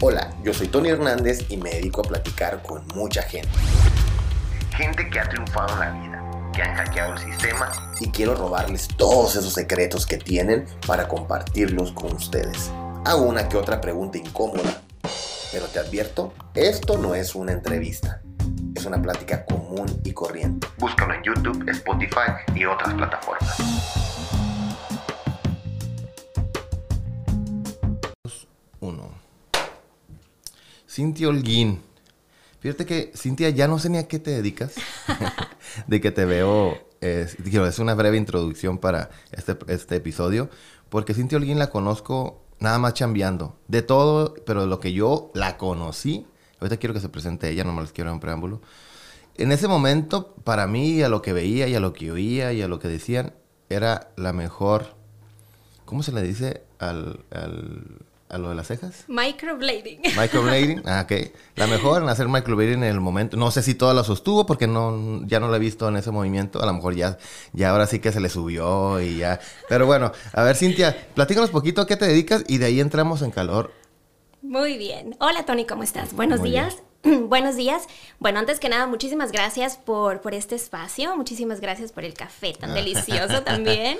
Hola, yo soy Tony Hernández y me dedico a platicar con mucha gente. Gente que ha triunfado en la vida, que han hackeado el sistema y quiero robarles todos esos secretos que tienen para compartirlos con ustedes. Hago una que otra pregunta incómoda, pero te advierto, esto no es una entrevista. Es una plática común y corriente. Búscalo en YouTube, Spotify y otras plataformas. Cintia Holguín. Fíjate que, Cintia, ya no sé ni a qué te dedicas. de que te veo. Es, es una breve introducción para este, este episodio. Porque Cintia Holguín la conozco nada más chambeando. De todo, pero de lo que yo la conocí. Ahorita quiero que se presente ella, no me les quiero dar un preámbulo. En ese momento, para mí, a lo que veía y a lo que oía y a lo que decían, era la mejor. ¿Cómo se le dice al, al a lo de las cejas? Microblading. Microblading, ah, ok. La mejor en hacer microblading en el momento. No sé si toda la sostuvo porque no, ya no la he visto en ese movimiento. A lo mejor ya, ya ahora sí que se le subió y ya. Pero bueno, a ver, Cintia, platícanos poquito a qué te dedicas y de ahí entramos en calor. Muy bien. Hola, Tony, ¿cómo estás? Buenos días. Buenos días. Bueno, antes que nada, muchísimas gracias por, por este espacio. Muchísimas gracias por el café tan delicioso también.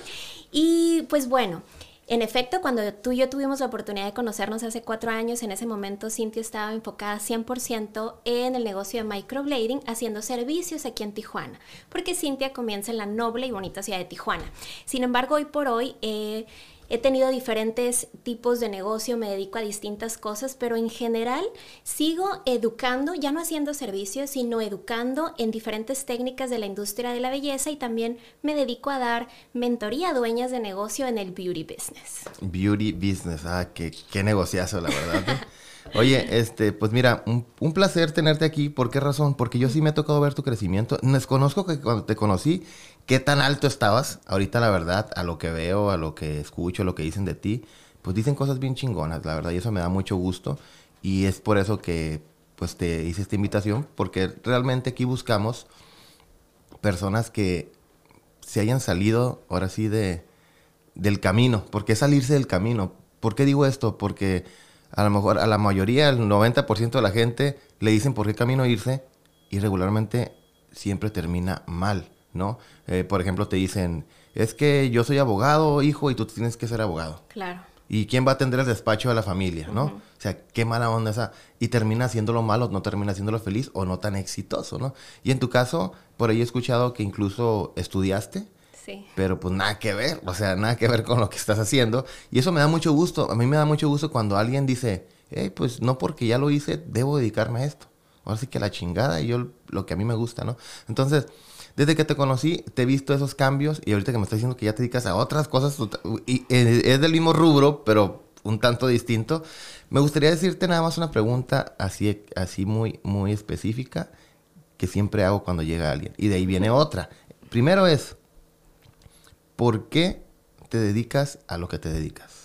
Y pues bueno, en efecto, cuando tú y yo tuvimos la oportunidad de conocernos hace cuatro años, en ese momento Cintia estaba enfocada 100% en el negocio de microblading, haciendo servicios aquí en Tijuana, porque Cintia comienza en la noble y bonita ciudad de Tijuana. Sin embargo, hoy por hoy... Eh, He tenido diferentes tipos de negocio, me dedico a distintas cosas, pero en general sigo educando, ya no haciendo servicios, sino educando en diferentes técnicas de la industria de la belleza y también me dedico a dar mentoría a dueñas de negocio en el beauty business. Beauty business, ah, qué, qué negociazo, la verdad. ¿eh? Oye, este, pues mira, un, placer tenerte aquí. ¿Por qué razón? Porque yo sí me ha tocado ver tu crecimiento. Desconozco que cuando te conocí, qué tan alto estabas. Ahorita, la verdad, a lo que veo, a lo que escucho, a lo que dicen de ti, pues dicen cosas bien chingonas, la verdad, y eso me da mucho gusto. Y es por eso que, pues, te hice esta invitación, porque realmente aquí buscamos personas que se hayan salido, ahora sí, de, del camino. ¿Por qué salirse del camino? ¿Por qué digo esto? Porque a lo mejor a la mayoría, el 90% de la gente le dicen por qué camino irse y regularmente siempre termina mal, ¿no? Eh, por ejemplo, te dicen, es que yo soy abogado, hijo, y tú tienes que ser abogado. Claro. ¿Y quién va a atender el despacho de la familia, no? O sea, qué mala onda esa. Y termina haciéndolo malo, no termina haciéndolo feliz o no tan exitoso, ¿no? Y en tu caso, por ahí he escuchado que incluso estudiaste pero pues nada que ver, o sea, nada que ver con lo que estás haciendo. Y eso me da mucho gusto. A mí me da mucho gusto cuando alguien dice, hey, pues no porque ya lo hice, debo dedicarme a esto. Ahora sí que la chingada y yo lo que a mí me gusta, ¿no? Entonces, desde que te conocí, te he visto esos cambios y ahorita que me estás diciendo que ya te dedicas a otras cosas, y eh, es del mismo rubro, pero un tanto distinto. Me gustaría decirte nada más una pregunta así, así muy, muy específica que siempre hago cuando llega alguien. Y de ahí viene otra. Primero es, ¿por qué te dedicas a lo que te dedicas?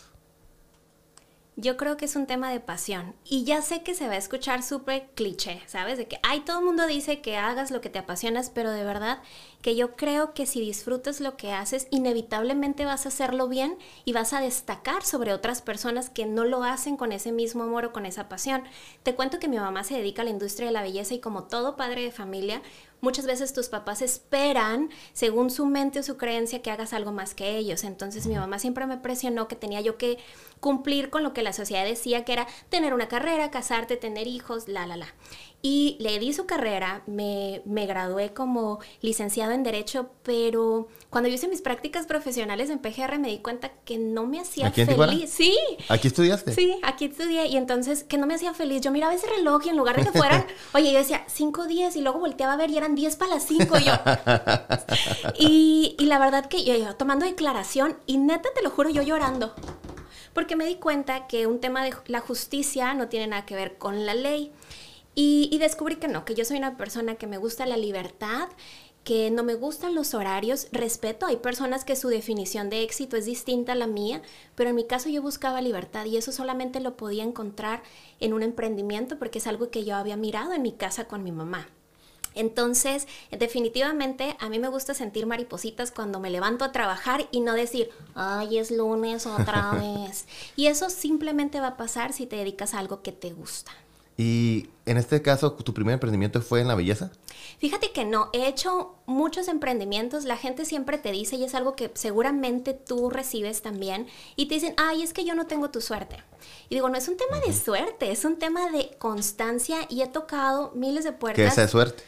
Yo creo que es un tema de pasión. Y ya sé que se va a escuchar súper cliché, ¿sabes? De que, ay, todo el mundo dice que hagas lo que te apasionas, pero de verdad que yo creo que si disfrutas lo que haces, inevitablemente vas a hacerlo bien y vas a destacar sobre otras personas que no lo hacen con ese mismo amor o con esa pasión. Te cuento que mi mamá se dedica a la industria de la belleza y como todo padre de familia, muchas veces tus papás esperan, según su mente o su creencia, que hagas algo más que ellos. Entonces mi mamá siempre me presionó que tenía yo que cumplir con lo que la sociedad decía que era tener una carrera, casarte, tener hijos, la, la, la. Y le di su carrera, me, me gradué como licenciado en Derecho, pero cuando yo hice mis prácticas profesionales en PGR me di cuenta que no me hacía feliz. Sí. ¿Aquí estudiaste? Sí, aquí estudié. Y entonces, que no me hacía feliz. Yo miraba ese reloj y en lugar de que fueran, oye, yo decía 5, 10 y luego volteaba a ver y eran 10 para las 5 yo. y, y la verdad que yo, yo tomando declaración y neta te lo juro yo llorando porque me di cuenta que un tema de la justicia no tiene nada que ver con la ley. Y, descubrí que no, que yo soy una persona que me gusta la libertad, que no me gustan los horarios, respeto, hay personas que su definición de éxito es distinta a la mía, pero en mi caso yo buscaba libertad y eso solamente lo podía encontrar en un emprendimiento porque es algo que yo había mirado en mi casa con mi mamá. Entonces, definitivamente a mí me gusta sentir maripositas cuando me levanto a trabajar y no decir, ay, es lunes otra vez. y eso simplemente va a pasar si te dedicas a algo que te gusta. Y en este caso, ¿tu primer emprendimiento fue en la belleza? Fíjate que no, he hecho muchos emprendimientos, la gente siempre te dice, y es algo que seguramente tú recibes también, y te dicen, ay, es que yo no tengo tu suerte. Y digo, no es un tema de suerte, es un tema de constancia, y he tocado miles de puertas. ¿Qué es suerte?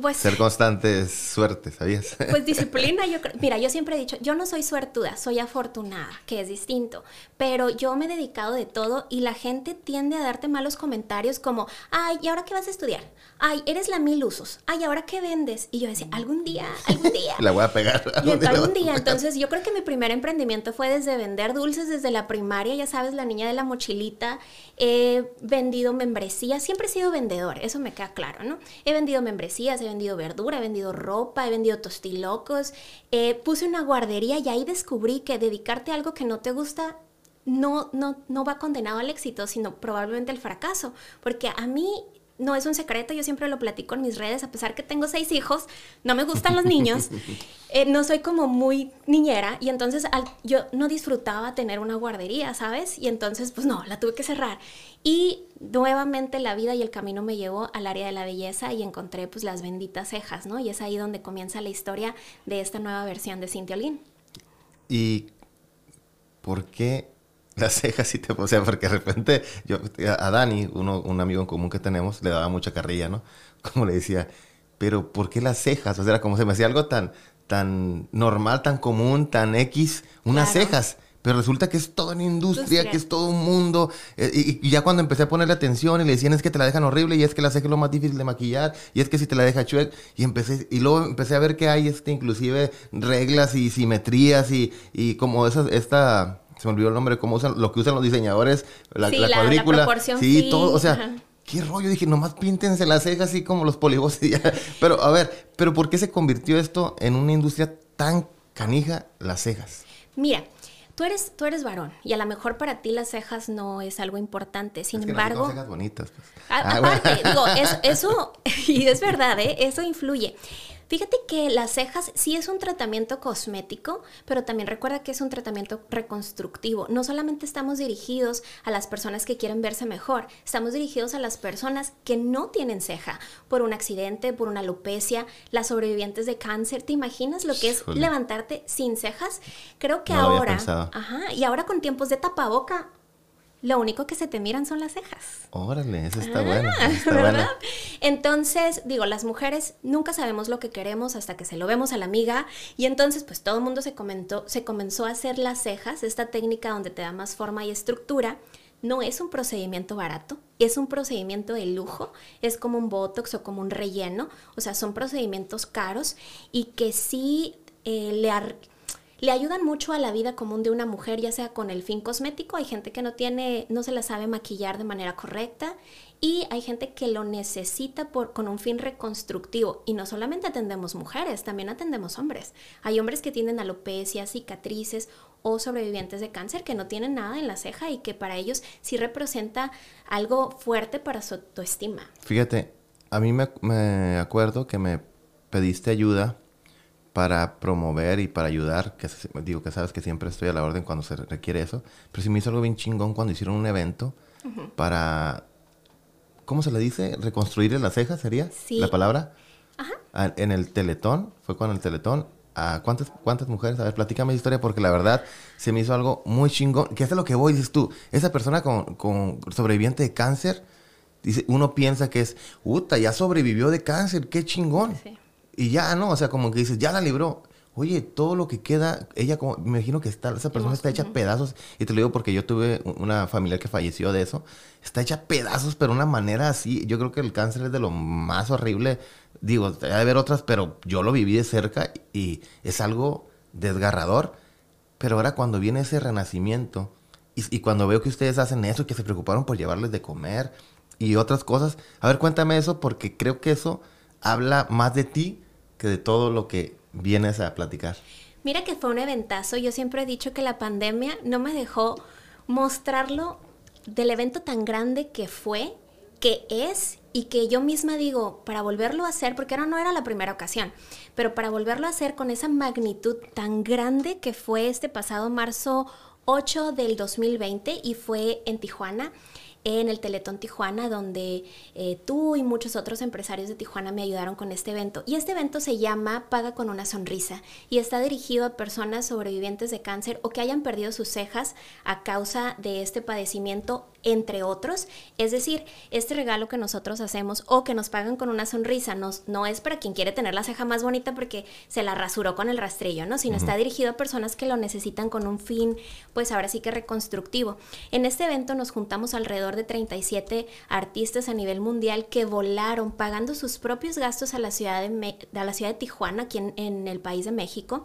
Pues, Ser constante es suerte, ¿sabías? Pues disciplina, yo creo. Mira, yo siempre he dicho, yo no soy suertuda, soy afortunada, que es distinto. Pero yo me he dedicado de todo y la gente tiende a darte malos comentarios como, ay, ¿y ahora qué vas a estudiar? Ay, eres la mil usos. Ay, ¿ahora qué vendes? Y yo decía, algún día, algún día. la voy a pegar. Y algún día, entonces yo creo que mi primer emprendimiento fue desde vender dulces desde la primaria, ya sabes, la niña de la mochilita. He vendido membresías, siempre he sido vendedor, eso me queda claro, ¿no? He vendido membresías, he vendido verdura, he vendido ropa, he vendido tostilocos, eh, puse una guardería y ahí descubrí que dedicarte a algo que no te gusta no, no, no va condenado al éxito, sino probablemente al fracaso. Porque a mí no es un secreto, yo siempre lo platico en mis redes, a pesar que tengo seis hijos, no me gustan los niños, eh, no soy como muy niñera y entonces yo no disfrutaba tener una guardería, ¿sabes? Y entonces, pues no, la tuve que cerrar. Y nuevamente la vida y el camino me llevó al área de la belleza y encontré pues las benditas cejas, ¿no? Y es ahí donde comienza la historia de esta nueva versión de Cintia Olguín. ¿Y por qué las cejas sí te... O sea, porque de repente yo, a Dani, uno, un amigo en común que tenemos, le daba mucha carrilla, ¿no? Como le decía, pero ¿por qué las cejas? O sea, era como se me hacía algo tan, tan normal, tan común, tan X, unas cejas. Pero resulta que es toda una industria, que es todo un mundo. Eh, y, ya cuando empecé a ponerle atención y le decían es que te la dejan horrible y es que la ceja es lo más difícil de maquillar y es que si te la deja chueca. Y empecé, y luego empecé a ver que hay este, inclusive reglas y simetrías y, y como esa, esta se me olvidó el nombre, cómo usan, lo que usan los diseñadores, la, sí, la, cuadrícula. sí, todo, o sea, qué rollo, dije, nomás píntense las cejas así como los polibos Pero, a ver, pero ¿por qué se convirtió esto en una industria tan canija, las cejas? Mira, Tú eres, tú eres varón y a lo mejor para ti las cejas no es algo importante. Sin embargo. No cejas bonitas. Pues. Ah, aparte, digo, eso, eso, y es verdad, ¿eh? eso influye. Fíjate que las cejas sí es un tratamiento cosmético, pero también recuerda que es un tratamiento reconstructivo. No solamente estamos dirigidos a las personas que quieren verse mejor, estamos dirigidos a las personas que no tienen ceja por un accidente, por una alopecia, las sobrevivientes de cáncer. ¿Te imaginas lo que es levantarte sin cejas? Creo que ahora, ajá, y ahora con tiempos de tapaboca, lo único que se te miran son las cejas. Órale, eso está bueno. ¿Verdad? Entonces, digo, las mujeres nunca sabemos lo que queremos hasta que se lo vemos a la amiga y entonces pues todo el mundo se comentó, se comenzó a hacer las cejas, esta técnica donde te da más forma y estructura. No es un procedimiento barato, es un procedimiento de lujo, es como un botox o como un relleno, o sea, son procedimientos caros y que sí eh, le, le ayudan mucho a la vida común de una mujer, ya sea con el fin cosmético, hay gente que no tiene, no se la sabe maquillar de manera correcta y hay gente que lo necesita por, con un fin reconstructivo. Y no solamente atendemos mujeres, también atendemos hombres. Hay hombres que tienen alopecia, cicatrices o sobrevivientes de cáncer que no tienen nada en la ceja y que para ellos sí representa algo fuerte para su autoestima. Fíjate, a mí me, me acuerdo que me pediste ayuda para promover y para ayudar, que digo que sabes que siempre estoy a la orden cuando se requiere eso, pero sí me hizo algo bien chingón cuando hicieron un evento para, ¿cómo se le dice? ¿Reconstruir las cejas sería la palabra? Ajá. en el Teletón, fue con el Teletón. ¿A cuántas, ¿Cuántas mujeres? A ver, platícame la historia porque la verdad se me hizo algo muy chingón. Que es lo que voy, dices tú. Esa persona con, con sobreviviente de cáncer, dice, uno piensa que es, puta, ya sobrevivió de cáncer, qué chingón. Sí. Y ya, ¿no? O sea, como que dices, ya la libró. Oye, todo lo que queda, ella como, me imagino que está, esa persona está hecha a pedazos. Y te lo digo porque yo tuve una familiar que falleció de eso. Está hecha pedazos, pero de una manera así. Yo creo que el cáncer es de lo más horrible. Digo, hay de haber otras, pero yo lo viví de cerca y es algo desgarrador. Pero ahora cuando viene ese renacimiento y, y cuando veo que ustedes hacen eso, que se preocuparon por llevarles de comer y otras cosas, a ver, cuéntame eso porque creo que eso habla más de ti de todo lo que vienes a platicar. Mira que fue un eventazo. Yo siempre he dicho que la pandemia no me dejó mostrarlo del evento tan grande que fue que es y que yo misma digo, para volverlo a hacer, porque ahora no era la primera ocasión, pero para volverlo a hacer con esa magnitud tan grande que fue este pasado marzo 8 del 2020 y fue en Tijuana en el Teletón Tijuana, donde eh, tú y muchos otros empresarios de Tijuana me ayudaron con este evento. Y este evento se llama Paga con una sonrisa y está dirigido a personas sobrevivientes de cáncer o que hayan perdido sus cejas a causa de este padecimiento, entre otros. Es decir, este regalo que nosotros hacemos o que nos pagan con una sonrisa no es para quien quiere tener la ceja más bonita porque se la rasuró con el rastrillo, ¿no? Sino está dirigido a personas que lo necesitan con un fin, pues ahora sí que reconstructivo. En este evento nos juntamos alrededor de 37 artistas a nivel mundial que volaron pagando sus propios gastos a la ciudad de, la ciudad de Tijuana, aquí en el país de México,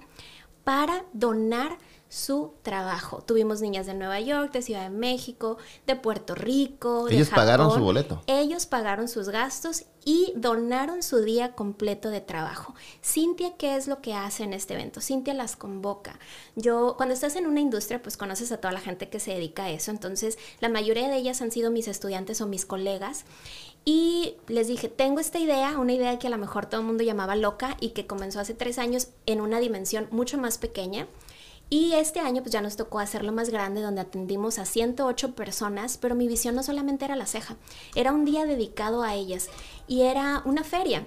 para donar su trabajo. Tuvimos niñas de Nueva York, de Ciudad de México, de Puerto Rico. Ellos pagaron su boleto. Ellos pagaron sus gastos y donaron su día completo de trabajo. Cintia, ¿qué es lo que hace en este evento? Cintia las convoca. Yo, cuando estás en una industria, pues conoces a toda la gente que se dedica a eso. Entonces, la mayoría de ellas han sido mis estudiantes o mis colegas. Y les dije, tengo esta idea, una idea que a lo mejor todo el mundo llamaba loca y que comenzó hace tres años en una dimensión mucho más pequeña y este año pues ya nos tocó hacerlo más grande donde atendimos a 108 personas, pero mi visión no solamente era la ceja, era un día dedicado a ellas y era una feria.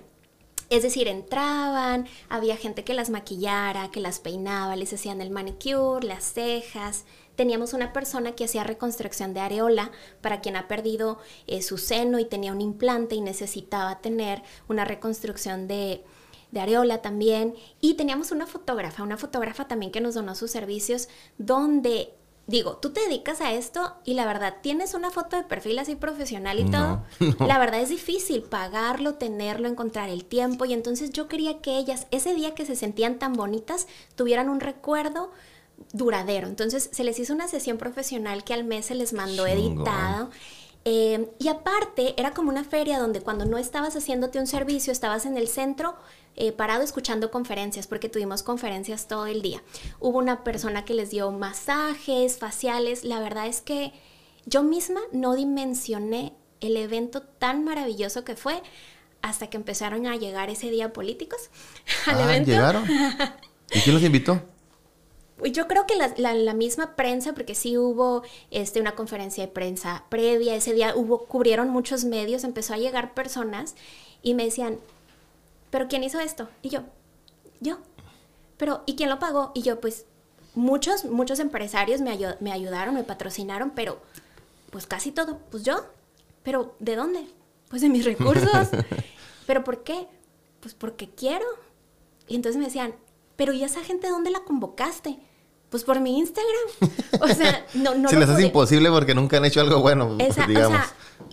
Es decir, entraban, había gente que las maquillara, que las peinaba, les hacían el manicure, las cejas. Teníamos una persona que hacía reconstrucción de areola para quien ha perdido eh, su seno y tenía un implante y necesitaba tener una reconstrucción de, de Areola también, y teníamos una fotógrafa, una fotógrafa también que nos donó sus servicios, donde digo, tú te dedicas a esto y la verdad, tienes una foto de perfil así profesional y todo. La verdad es difícil pagarlo, tenerlo, encontrar el tiempo. Y entonces yo quería que ellas, ese día que se sentían tan bonitas, tuvieran un recuerdo duradero. Entonces se les hizo una sesión profesional que al mes se les mandó editado. Eh, y aparte, era como una feria donde cuando no estabas haciéndote un servicio, estabas en el centro eh, parado escuchando conferencias, porque tuvimos conferencias todo el día. Hubo una persona que les dio masajes faciales. La verdad es que yo misma no dimensioné el evento tan maravilloso que fue hasta que empezaron a llegar ese día políticos al ah, evento. ¿Llegaron? ¿Y quién los invitó? Yo creo que la, misma prensa, porque sí hubo este, una conferencia de prensa previa, ese día hubo, cubrieron muchos medios, empezó a llegar personas y me decían, ¿pero quién hizo esto? Y yo, yo. Pero, ¿y quién lo pagó? Y yo, pues, muchos, muchos empresarios me, me ayudaron, me patrocinaron, pero, pues casi todo, pues yo. ¿Pero de dónde? Pues de mis recursos. ¿Pero por qué? Pues porque quiero. Y entonces me decían, pero ¿y esa gente dónde la convocaste? Pues por mi Instagram. O sea, no, no. Se les hace imposible porque nunca han hecho algo bueno, digamos.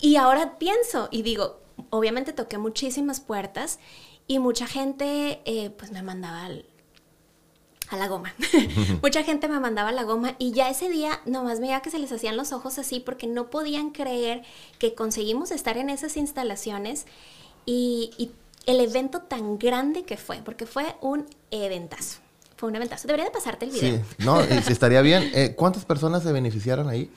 y ahora pienso y digo, obviamente toqué muchísimas puertas y mucha gente eh, pues me mandaba a la goma. mucha gente me mandaba a la goma y ya ese día nomás veía que se les hacían los ojos así porque no podían creer que conseguimos estar en esas instalaciones y, y el evento tan grande que fue, porque fue un eventazo. Fue un eventazo. Debería de pasarte el video. Sí, no, estaría bien. Eh, ¿Cuántas personas se beneficiaron ahí?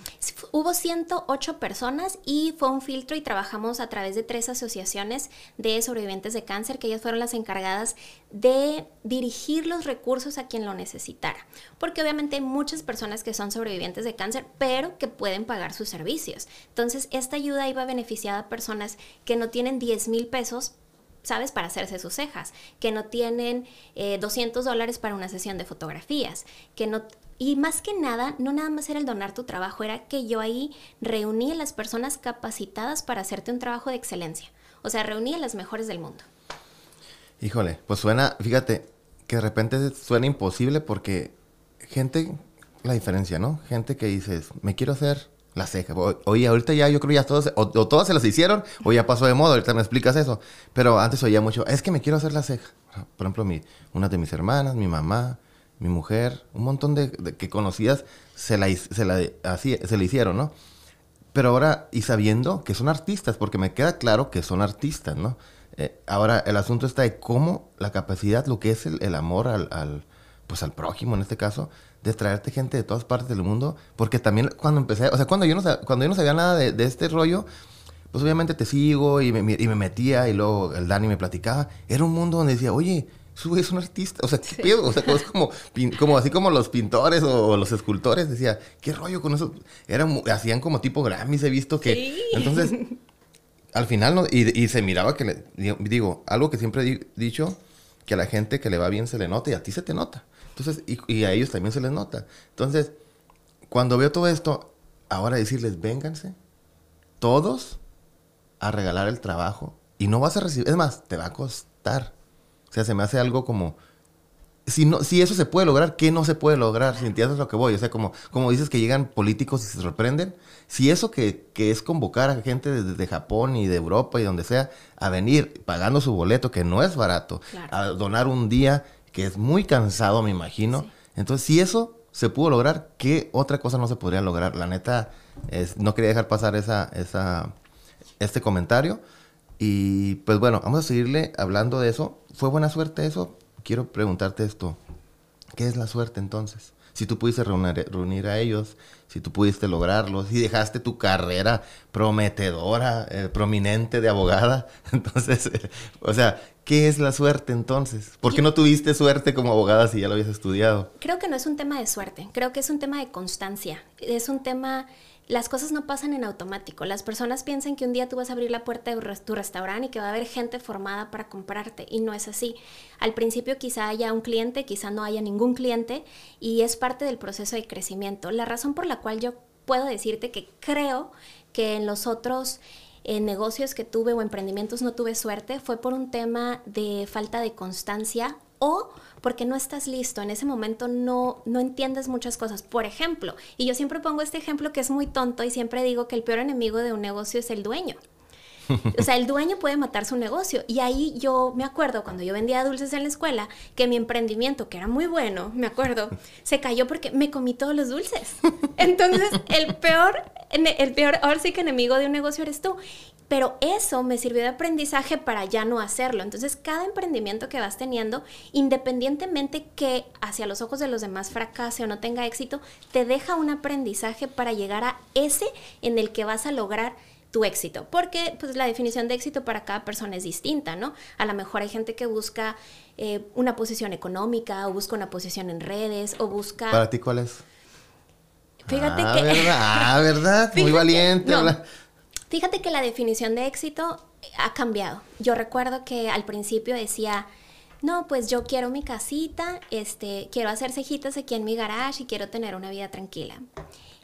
Hubo 108 personas y fue un filtro y trabajamos a través de tres asociaciones de sobrevivientes de cáncer, que ellas fueron las encargadas de dirigir los recursos a quien lo necesitara. Porque obviamente hay muchas personas que son sobrevivientes de cáncer, pero que pueden pagar sus servicios. Entonces, esta ayuda iba beneficiada a personas que no tienen 10 mil pesos ¿sabes? Para hacerse sus cejas, que no tienen 200 eh, dólares para una sesión de fotografías, que no... Y más que nada, no nada más era el donar tu trabajo, era que yo ahí reuní a las personas capacitadas para hacerte un trabajo de excelencia. O sea, reuní a las mejores del mundo. Híjole, pues suena, fíjate, que de repente suena imposible porque gente, la diferencia, ¿no? Gente que dices, me quiero hacer la ceja. Oye, ahorita ya yo creo ya todos, o, todas se las hicieron, o ya pasó de moda, ahorita me explicas eso. Pero antes oía mucho, es que me quiero hacer la ceja. Por ejemplo, mi, una de mis hermanas, mi mamá, mi mujer, un montón de, que conocidas se la, se, la, así, se la hicieron, ¿no? Pero ahora, y sabiendo que son artistas, porque me queda claro que son artistas, ¿no? Eh, ahora, el asunto está de cómo la capacidad, lo que es el, amor al, al, pues al prójimo en este caso, de traerte gente de todas partes del mundo, porque también cuando empecé, o sea, cuando yo no, cuando yo no sabía nada de, este rollo, pues obviamente te sigo y me, y me metía y luego el Dani me platicaba. Era un mundo donde decía, oye, es un artista, o sea, ¿qué pedo? O sea, es como, como así como los pintores o, los escultores, decía, ¿qué rollo con eso? Eran, hacían como tipo Grammys, he visto que... Entonces, al final, no, y, se miraba que, le, digo, algo que siempre he dicho, que a la gente que le va bien se le nota y a ti se te nota. Entonces, y, y a ellos también se les nota. Entonces, cuando veo todo esto, ahora decirles, vénganse, todos a regalar el trabajo y no vas a recibir, es más, te va a costar. O sea, se me hace algo como, si, no, si eso se puede lograr, ¿qué no se puede lograr? Si entiendes lo que voy, o sea, como, como dices que llegan políticos y se sorprenden, si eso que, que es convocar a gente desde, Japón y de Europa y donde sea a venir pagando su boleto, que no es barato, a donar un día que es muy cansado, me imagino. Entonces, si eso se pudo lograr, ¿qué otra cosa no se podría lograr? La neta, es, no quería dejar pasar esa, esa, este comentario. Y pues bueno, vamos a seguirle hablando de eso. ¿Fue buena suerte eso? Quiero preguntarte esto. ¿Qué es la suerte entonces? Si tú pudiste reunir, reunir a ellos, si tú pudiste lograrlo, si dejaste tu carrera prometedora, eh, prominente de abogada, entonces, o sea, ¿qué es la suerte entonces? ¿Por qué no tuviste suerte como abogada si ya lo habías estudiado? Creo que no es un tema de suerte, creo que es un tema de constancia, es un tema las cosas no pasan en automático. Las personas piensan que un día tú vas a abrir la puerta de tu restaurante y que va a haber gente formada para comprarte y no es así. Al principio quizá haya un cliente, quizá no haya ningún cliente y es parte del proceso de crecimiento. La razón por la cual yo puedo decirte que creo que en los otros eh, negocios que tuve o emprendimientos no tuve suerte fue por un tema de falta de constancia o porque no estás listo, en ese momento no, no entiendes muchas cosas. Por ejemplo, y yo siempre pongo este ejemplo que es muy tonto y siempre digo que el peor enemigo de un negocio es el dueño. O sea, el dueño puede matar su negocio. Y ahí yo me acuerdo cuando yo vendía dulces en la escuela, que mi emprendimiento, que era muy bueno, me acuerdo, se cayó porque me comí todos los dulces. Entonces, el peor, el peor, ahora sí que enemigo de un negocio eres tú. Pero eso me sirvió de aprendizaje para ya no hacerlo. Entonces, cada emprendimiento que vas teniendo, independientemente que hacia los ojos de los demás fracase o no tenga éxito, te deja un aprendizaje para llegar a ese en el que vas a lograr tu éxito, porque pues la definición de éxito para cada persona es distinta, ¿no? A lo mejor hay gente que busca eh, una posición económica o busca una posición en redes o busca... ¿Para ti cuál es? Fíjate ah, que... ¿verdad? Ah, ¿verdad? Muy valiente. Fíjate que la definición de éxito ha cambiado. Yo recuerdo que al principio decía, no, pues yo quiero mi casita, este, quiero hacer cejitas aquí en mi garage y quiero tener una vida tranquila.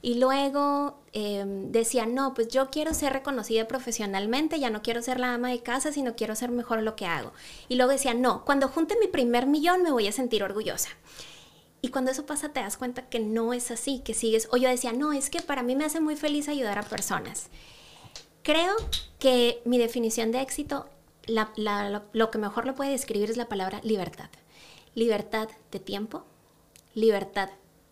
Y luego em, decía, no, pues yo quiero ser reconocida profesionalmente, ya no quiero ser la ama de casa, sino quiero ser mejor lo que hago. Y luego decía, no, cuando junte mi primer millón me voy a sentir orgullosa. Y cuando eso pasa te das cuenta que no es así, que sigues, o yo decía, no, es que para mí me hace muy feliz ayudar a personas. Creo que mi definición de éxito, lo que mejor lo puede describir es la palabra libertad. Libertad de tiempo, libertad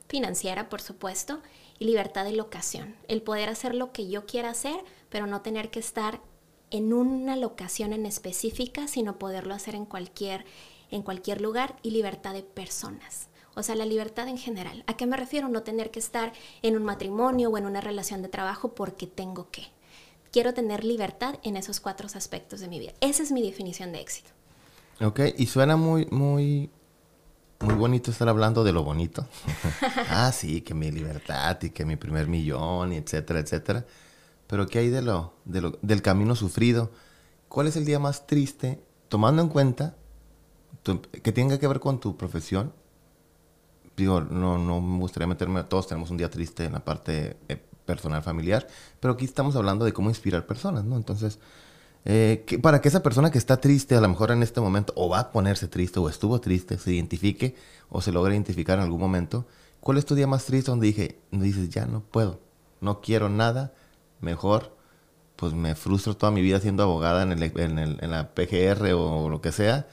financiera, por supuesto, y libertad de locación. El poder hacer lo que yo quiera hacer, pero no tener que estar en una locación en específica, sino poderlo hacer en cualquier, en cualquier lugar y libertad de personas. O sea, la libertad en general. ¿A qué me refiero? No tener que estar en un matrimonio o en una relación de trabajo porque tengo que quiero tener libertad en esos cuatro aspectos de mi vida. Esa es mi definición de éxito. Ok, y suena muy, muy, muy bonito estar hablando de lo bonito. ah, sí, que mi libertad y que mi primer millón, etcétera, etcétera. Pero ¿qué hay de lo, de lo, del camino sufrido? ¿Cuál es el día más triste, tomando en cuenta que tenga que ver con tu profesión? Digo, no, no me gustaría meterme, todos tenemos un día triste en la parte eh, personal, familiar, pero aquí estamos hablando de cómo inspirar personas, ¿no? Entonces, eh, para que esa persona que está triste a lo mejor en este momento, o va a ponerse triste, o estuvo triste, se identifique, o se logre identificar en algún momento, ¿cuál es tu día más triste donde dije, dices, ya no puedo, no quiero nada, mejor, pues me frustro toda mi vida siendo abogada en, el, en, el, en la PGR o lo que sea,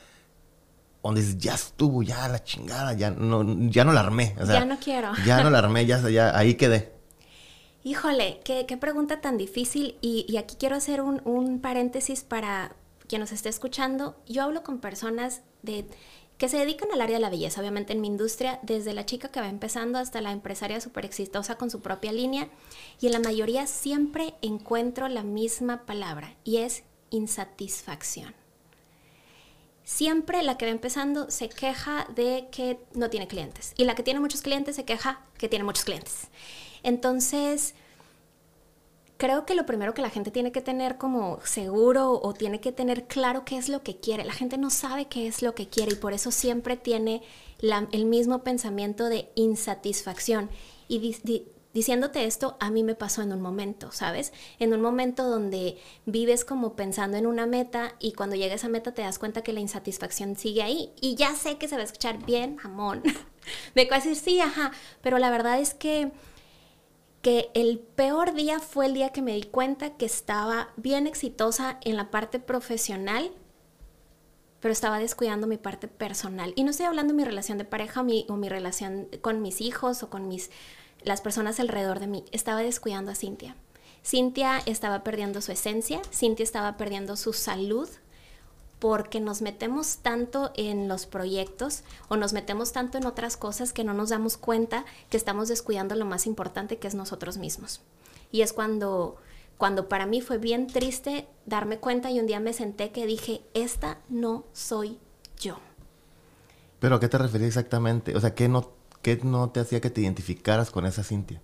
donde dices, ya estuvo, ya la chingada, ya no, ya no la armé. ya no quiero. Ya no la armé, ya, ya ahí quedé. Híjole, qué, pregunta tan difícil. Y, aquí quiero hacer un, paréntesis para quien nos esté escuchando. Yo hablo con personas que se dedican al área de la belleza, obviamente en mi industria, desde la chica que va empezando hasta la empresaria súper exitosa con su propia línea, y en la mayoría siempre encuentro la misma palabra, y es insatisfacción. Siempre la que va empezando se queja de que no tiene clientes, y la que tiene muchos clientes se queja que tiene muchos clientes. Entonces, creo que lo primero que la gente tiene que tener como seguro o tiene que tener claro qué es lo que quiere. La gente no sabe qué es lo que quiere y por eso siempre tiene el mismo pensamiento de insatisfacción. Y diciéndote esto, a mí me pasó en un momento, ¿sabes? En un momento donde vives como pensando en una meta y cuando llega esa meta te das cuenta que la insatisfacción sigue ahí. Y ya sé que se va a escuchar bien, jamón. me puedo decir, sí, ajá, pero la verdad es que que el peor día fue el día que me di cuenta que estaba bien exitosa en la parte profesional, pero estaba descuidando mi parte personal. Y no estoy hablando de mi relación de pareja mi, o mi relación con mis hijos o con mis, las personas alrededor de mí. Estaba descuidando a Cintia. Cintia estaba perdiendo su esencia, Cintia estaba perdiendo su salud, porque nos metemos tanto en los proyectos o nos metemos tanto en otras cosas que no nos damos cuenta que estamos descuidando lo más importante que es nosotros mismos. Y es cuando, cuando para mí fue bien triste darme cuenta y un día me senté que dije, esta no soy yo. ¿Pero a qué te referías exactamente? O sea, ¿qué no, qué no te hacía que te identificaras con esa Cintia?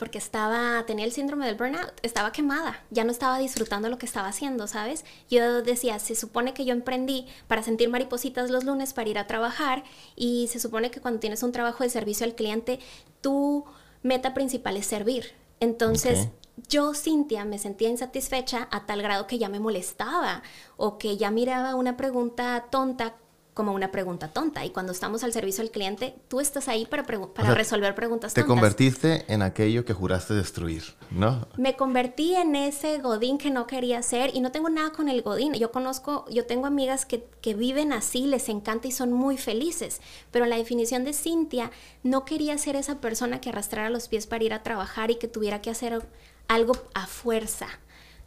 Porque estaba, tenía el síndrome del burnout, estaba quemada, ya no estaba disfrutando lo que estaba haciendo, ¿sabes? Yo decía, se supone que yo emprendí para sentir maripositas los lunes, para ir a trabajar, y se supone que cuando tienes un trabajo de servicio al cliente, tu meta principal es servir. Entonces, yo, Cintia, me sentía insatisfecha a tal grado que ya me molestaba o que ya miraba una pregunta tonta como una pregunta tonta. Y cuando estamos al servicio al cliente, tú estás ahí para, para resolver preguntas tontas. Te convertiste en aquello que juraste destruir, ¿no? Me convertí en ese godín que no quería ser y no tengo nada con el godín. Yo conozco, yo tengo amigas que, que viven así, les encanta y son muy felices. Pero la definición de Cintia no quería ser esa persona que arrastrara los pies para ir a trabajar y que tuviera que hacer algo a fuerza.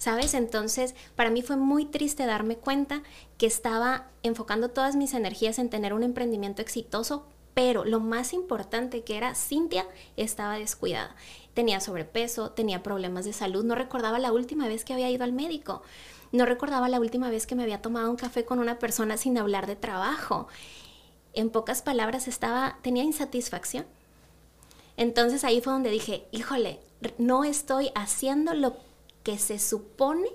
¿Sabes? Entonces, para mí fue muy triste darme cuenta que estaba enfocando todas mis energías en tener un emprendimiento exitoso, pero lo más importante que era, Cintia estaba descuidada. Tenía sobrepeso, tenía problemas de salud, no recordaba la última vez que había ido al médico, no recordaba la última vez que me había tomado un café con una persona sin hablar de trabajo. En pocas palabras, estaba, tenía insatisfacción. Entonces ahí fue donde dije, híjole, no estoy haciendo lo que se supone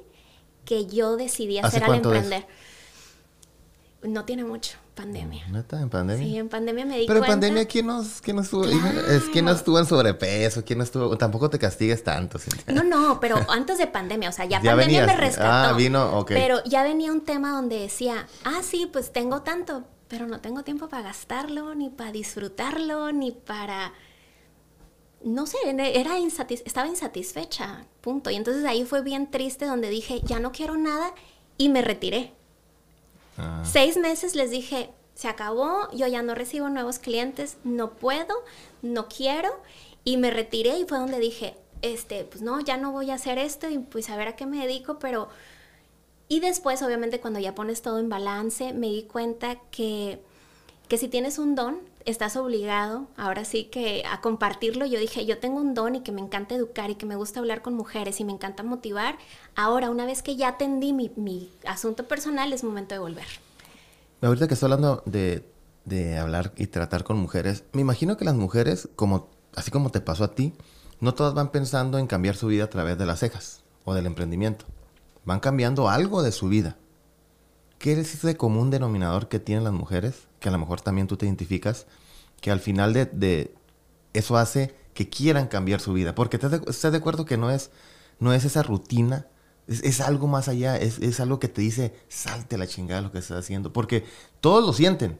que yo decidí hacer al emprender. No tiene mucho, pandemia. ¿Neta? ¿En pandemia? Sí, en pandemia me di Pero cuenta. en pandemia, ¿quién no, quién estuvo? Es quién no estuvo en sobrepeso, quién no estuvo. Tampoco te castigues tanto. No, no, pero antes de pandemia, o sea, ya, pandemia me rescató. Ah, vino, ok. Pero ya venía un tema donde decía, ah, sí, pues tengo tanto, pero no tengo tiempo para gastarlo, ni para disfrutarlo, ni para no sé, era estaba insatisfecha, punto. Y entonces ahí fue bien triste donde dije, ya no quiero nada y me retiré. Ah. Seis meses les dije, se acabó, yo ya no recibo nuevos clientes, no puedo, no quiero. Y me retiré y fue donde dije, este, pues no, ya no voy a hacer esto y pues a ver a qué me dedico, pero... Y después, obviamente, cuando ya pones todo en balance, me di cuenta que, que si tienes un don, estás obligado, ahora sí que a compartirlo. Yo dije, yo tengo un don y que me encanta educar y que me gusta hablar con mujeres y me encanta motivar. Ahora, una vez que ya atendí mi, asunto personal, es momento de volver. Ahorita que estoy hablando de, hablar y tratar con mujeres, me imagino que las mujeres, como, así como te pasó a ti, no todas van pensando en cambiar su vida a través de las cejas o del emprendimiento. Van cambiando algo de su vida. ¿Qué es ese común denominador que tienen las mujeres? Que a lo mejor también tú te identificas, que al final de, eso hace que quieran cambiar su vida. Porque estás de, acuerdo que no es, no es esa rutina, es, algo más allá, es, algo que te dice, salte la chingada lo que estás haciendo. Porque todos lo sienten.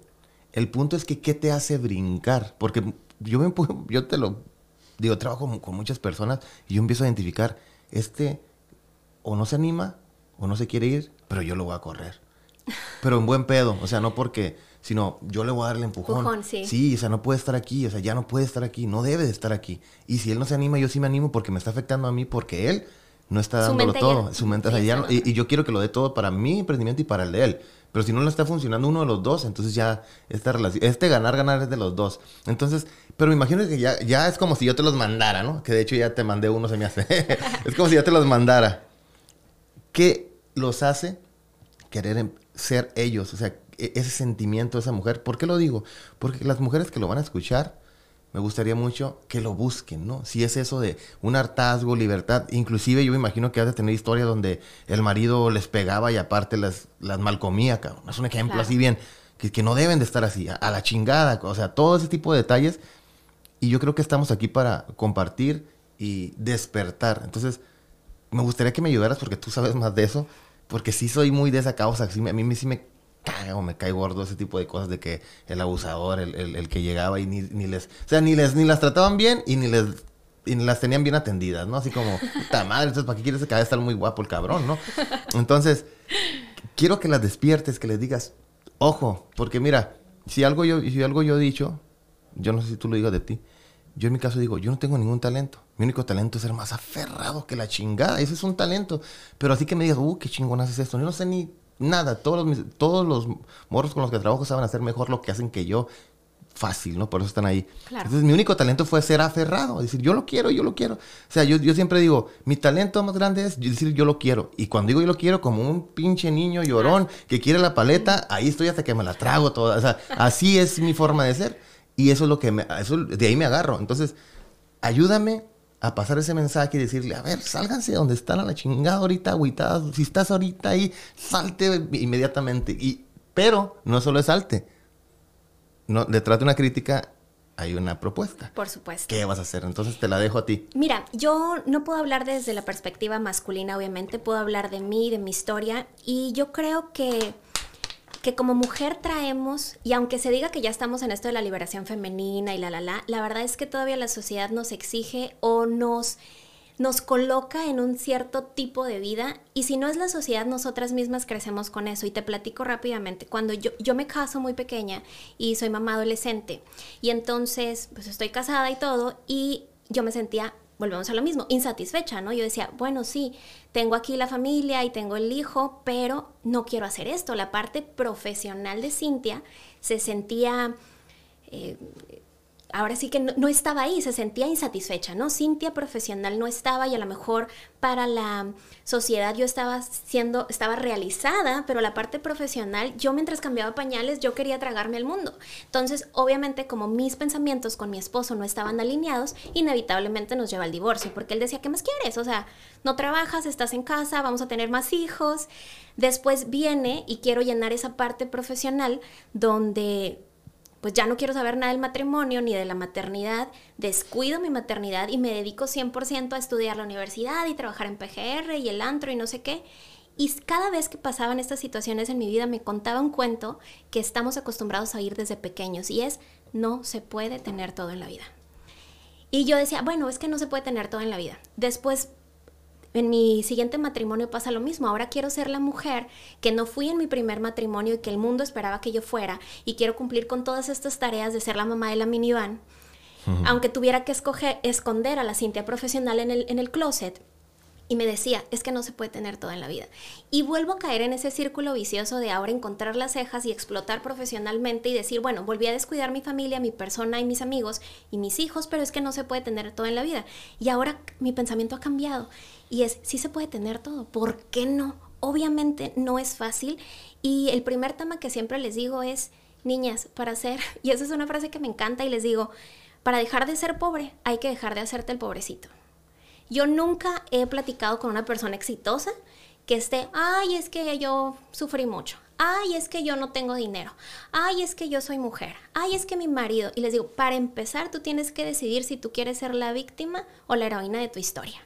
El punto es que, ¿qué te hace brincar? Porque yo, me, yo te lo digo, trabajo con muchas personas y yo empiezo a identificar, este o no se anima o no se quiere ir, pero yo lo voy a correr. Pero en buen pedo, o sea, no porque, sino yo le voy a darle empujón. empujón sí. sí, o sea, no puede estar aquí, o sea, ya no puede estar aquí, no debe de estar aquí. Y si él no se anima, yo sí me animo porque me está afectando a mí, porque él no está dándolo todo. su mente, y, y, yo quiero que lo dé todo para mi emprendimiento y para el de él. Pero si no le está funcionando uno de los dos, entonces ya esta relación, este ganar, ganar es de los dos. Entonces, pero me imagino que ya, ya es como si yo te los mandara, ¿no? Que de hecho ya te mandé uno, se me hace. es como si yo te los mandara. ¿Qué los hace querer em, ser ellos? O sea, ese sentimiento de esa mujer. ¿Por qué lo digo? Porque las mujeres que lo van a escuchar, me gustaría mucho que lo busquen, ¿no? Si es eso de un hartazgo, libertad, inclusive yo me imagino que has de tener historias donde el marido les pegaba y aparte las, las malcomía, cabrón. Es un ejemplo así bien, que, que, no deben de estar así, a, la chingada, o sea, todo ese tipo de detalles. Y yo creo que estamos aquí para compartir y despertar. Entonces, me gustaría que me ayudaras porque tú sabes más de eso, porque sí soy muy de esa causa, a mí sí me o me cae gordo ese tipo de cosas de que el abusador, el, que llegaba y ni, les, o sea, ni les, ni las trataban bien y ni les y las tenían bien atendidas, ¿no? Así como, puta madre, entonces, ¿para qué quieres que vaya a estar muy guapo el cabrón, no? Entonces, quiero que las despiertes, que les digas, ojo, porque mira, si algo yo, si algo yo he dicho, yo no sé si tú lo digas de ti, yo en mi caso digo, yo no tengo ningún talento. Mi único talento es ser más aferrado que la chingada. Ese es un talento. Pero así que me digas, uh, qué chingón haces esto. Yo no sé ni nada, todos los, todos los morros con los que trabajo saben hacer mejor lo que hacen que yo. Fácil, ¿no? Por eso están ahí. Entonces, mi único talento fue ser aferrado, decir, yo lo quiero, yo lo quiero. O sea, yo, yo siempre digo, mi talento más grande es decir, yo lo quiero. Y cuando digo yo lo quiero, como un pinche niño llorón que quiere la paleta, ahí estoy hasta que me la trago toda. O sea, así es mi forma de ser. Y eso es lo que me, eso, de ahí me agarro. Entonces, ayúdame a pasar ese mensaje y decirle, a ver, sálganse de donde están a la chingada ahorita, agüitadas. Si estás ahorita ahí, salte inmediatamente. Y, pero no solo es salte. No, detrás de una crítica hay una propuesta. Por supuesto. ¿Qué vas a hacer? Entonces te la dejo a ti. Mira, yo no puedo hablar desde la perspectiva masculina, obviamente, puedo hablar de mí, de mi historia, y yo creo que que como mujer traemos, y aunque se diga que ya estamos en esto de la liberación femenina y la la la, la verdad es que todavía la sociedad nos exige o nos nos coloca en un cierto tipo de vida y si no es la sociedad, nosotras mismas crecemos con eso. Y te platico rápidamente, cuando yo, yo me caso muy pequeña y soy mamá adolescente y entonces pues estoy casada y todo y yo me sentía volvemos a lo mismo, insatisfecha, ¿no? Yo decía, bueno, sí, tengo aquí la familia y tengo el hijo, pero no quiero hacer esto. La parte profesional de Cintia se sentía eh, ahora sí que no, estaba ahí, se sentía insatisfecha, ¿no? Cintia profesional no estaba y a lo mejor para la sociedad yo estaba siendo, estaba realizada, pero la parte profesional, yo mientras cambiaba pañales, yo quería tragarme al mundo. Entonces, obviamente, como mis pensamientos con mi esposo no estaban alineados, inevitablemente nos lleva al divorcio, porque él decía, ¿qué más quieres? O sea, no trabajas, estás en casa, vamos a tener más hijos. Después viene y quiero llenar esa parte profesional donde pues ya no quiero saber nada del matrimonio ni de la maternidad, descuido mi maternidad y me dedico 100% a estudiar la universidad y trabajar en PGR y el antro y no sé qué. Y cada vez que pasaban estas situaciones en mi vida me contaba un cuento que estamos acostumbrados a oír desde pequeños y es, no se puede tener todo en la vida. Y yo decía, bueno, es que no se puede tener todo en la vida. Después en mi siguiente matrimonio pasa lo mismo. Ahora quiero ser la mujer que no fui en mi primer matrimonio y que el mundo esperaba que yo fuera. Y quiero cumplir con todas estas tareas de ser la mamá de la minivan. Aunque tuviera que escoger, esconder a la Cintia profesional en el, en el closet, y me decía, es que no se puede tener todo en la vida. Y vuelvo a caer en ese círculo vicioso de ahora encontrar las cejas y explotar profesionalmente y decir, bueno, volví a descuidar mi familia, mi persona y mis amigos y mis hijos, pero es que no se puede tener todo en la vida. Y ahora mi pensamiento ha cambiado y es, sí se puede tener todo, ¿por qué no? Obviamente no es fácil y el primer tema que siempre les digo es, niñas, para ser, y esa es una frase que me encanta y les digo, para dejar de ser pobre hay que dejar de hacerte el pobrecito. Yo nunca he platicado con una persona exitosa que esté, ay, es que yo sufrí mucho, ay, es que yo no tengo dinero, ay, es que yo soy mujer, ay, es que mi marido. Y les digo, para empezar, tú tienes que decidir si tú quieres ser la víctima o la heroína de tu historia.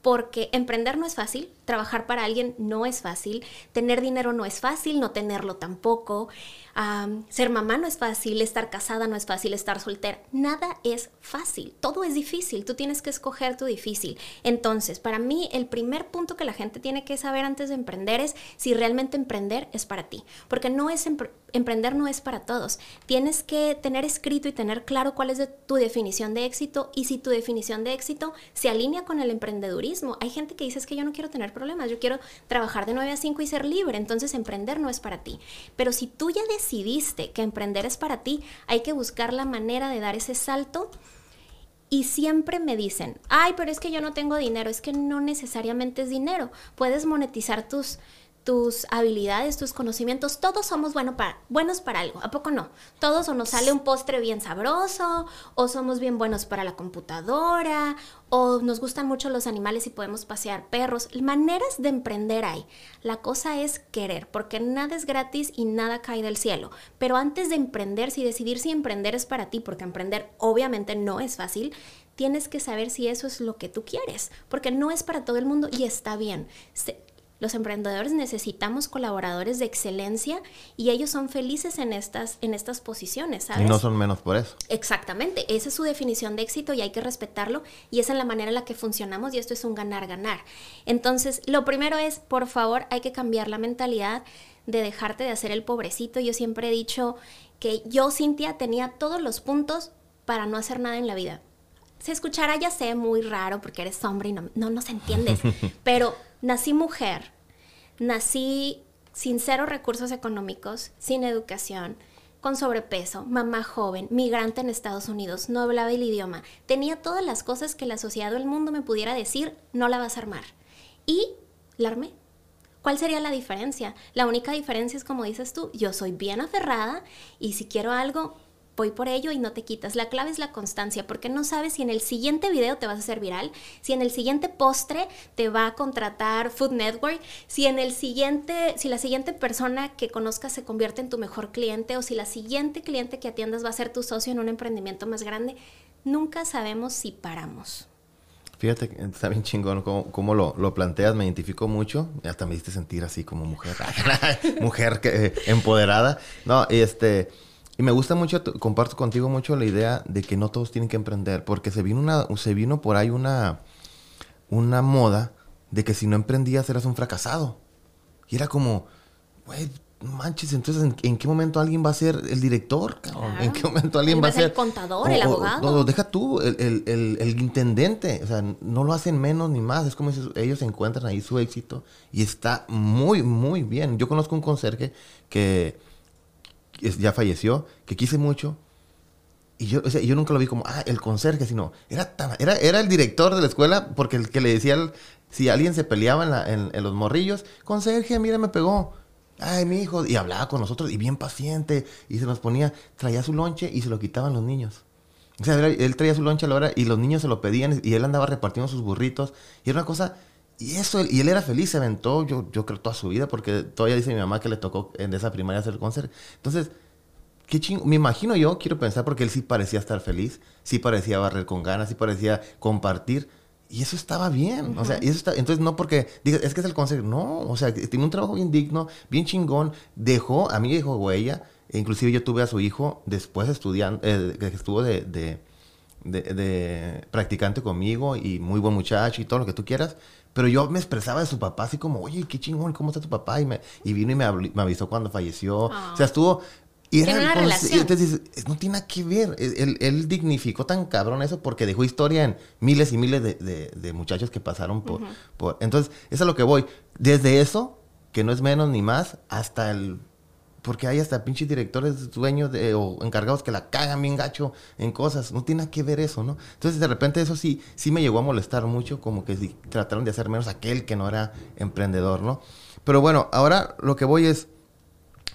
Porque emprender no es fácil, trabajar para alguien no es fácil, tener dinero no es fácil, no tenerlo tampoco ser mamá no es fácil, estar casada no es fácil, estar soltera. Nada es fácil, todo es difícil, tú tienes que escoger tu difícil. Entonces, para mí, el primer punto que la gente tiene que saber antes de emprender es si realmente emprender es para ti, porque no es emprender no es para todos. Tienes que tener escrito y tener claro cuál es tu definición de éxito y si tu definición de éxito se alinea con el emprendedurismo. Hay gente que dice es que yo no quiero tener problemas, yo quiero trabajar de 9 a 5 y ser libre, entonces emprender no es para ti. Pero si tú ya decidiste que emprender es para ti, hay que buscar la manera de dar ese salto. Y siempre me dicen, ay, pero es que yo no tengo dinero, es que no necesariamente es dinero, puedes monetizar tus tus habilidades, tus conocimientos, todos somos bueno para, buenos para algo, ¿a poco no? Todos o nos sale un postre bien sabroso, o somos bien buenos para la computadora, o nos gustan mucho los animales y podemos pasear perros. Maneras de emprender hay. La cosa es querer, porque nada es gratis y nada cae del cielo. Pero antes de emprender, si decidir si emprender es para ti, porque emprender obviamente no es fácil, tienes que saber si eso es lo que tú quieres, porque no es para todo el mundo y está bien. Los emprendedores necesitamos colaboradores de excelencia y ellos son felices en estas, en estas posiciones, ¿sabes? Y no son menos por eso. Exactamente, esa es su definición de éxito y hay que respetarlo y esa es la manera en la que funcionamos y esto es un ganar-ganar. Entonces, lo primero es, por favor, hay que cambiar la mentalidad de dejarte de hacer el pobrecito. Yo siempre he dicho que yo, Cintia, tenía todos los puntos para no hacer nada en la vida. Se escuchará, ya sé, muy raro porque eres hombre y no, no nos entiendes, pero nací mujer, nací sin cero recursos económicos, sin educación, con sobrepeso, mamá joven, migrante en Estados Unidos, no hablaba el idioma, tenía todas las cosas que la sociedad o el mundo me pudiera decir, no la vas a armar. Y la armé. ¿Cuál sería la diferencia? La única diferencia es como dices tú, yo soy bien aferrada y si quiero algo, voy por ello y no te quitas. La clave es la constancia, porque no sabes si en el siguiente video te vas a hacer viral, si en el siguiente postre te va a contratar Food Network, si en el siguiente, si la siguiente persona que conozcas se convierte en tu mejor cliente o si la siguiente cliente que atiendas va a ser tu socio en un emprendimiento más grande. Nunca sabemos si paramos. Fíjate, está bien chingón cómo, lo, lo, planteas, me identifico mucho. Hasta me diste sentir así como mujer, mujer que, eh, empoderada. No, este, y me gusta mucho, comparto contigo mucho la idea de que no todos tienen que emprender, porque se vino, una, se vino por ahí una, una moda de que si no emprendías eras un fracasado. Y era como, güey, manches, entonces ¿en, qué momento alguien va a ser el director? ¿En qué momento alguien va a ser... El contador, el abogado. Deja tú, el, el, el, intendente. O sea, no lo hacen menos ni más. Es como si ellos encuentran ahí su éxito y está muy, muy bien. Yo conozco un conserje que ya falleció, que quise mucho. Y yo, o sea, yo nunca lo vi como, ah, el conserje, sino, era, era, era el director de la escuela, porque el que le decía, si alguien se peleaba en, en, los morrillos, conserje, mira, me pegó. Ay, mi hijo. Y hablaba con nosotros, y bien paciente, y se nos ponía, traía su lonche y se lo quitaban los niños. O sea, él traía su lonche a la hora y los niños se lo pedían y él andaba repartiendo sus burritos. Y era una cosa y eso, y él era feliz, se aventó, yo, yo creo, toda su vida, porque todavía dice mi mamá que le tocó en esa primaria hacer el concert. Entonces, qué chingo, me imagino yo, quiero pensar, porque él sí parecía estar feliz, sí parecía barrer con ganas, sí parecía compartir. Y eso estaba bien, o sea, y eso está, entonces no porque digas, es que es el concert, no, o sea, tiene un trabajo bien digno, bien chingón, dejó, a mí dejó huella, e inclusive yo tuve a su hijo después estudiando, eh, que estuvo de, de, de, practicante conmigo y muy buen muchacho y todo lo que tú quieras, pero yo me expresaba de su papá así como, oye, qué chingón, ¿cómo está tu papá? Y, me, y vino y me, me avisó cuando falleció. O sea, ah. estuvo... Y era una relación. Entonces no tiene nada que ver. Él, él, dignificó tan cabrón eso porque dejó historia en miles y miles de, de, muchachos que pasaron por, por... Entonces, eso es a lo que voy. Desde eso, que no es menos ni más, hasta el porque hay hasta pinches directores, dueños de, o encargados que la cagan bien gacho en cosas. No tiene que ver eso, ¿no? Entonces, de repente, eso sí, sí me llegó a molestar mucho, como que si trataron de hacer menos aquel que no era emprendedor, ¿no? Pero bueno, ahora lo que voy es,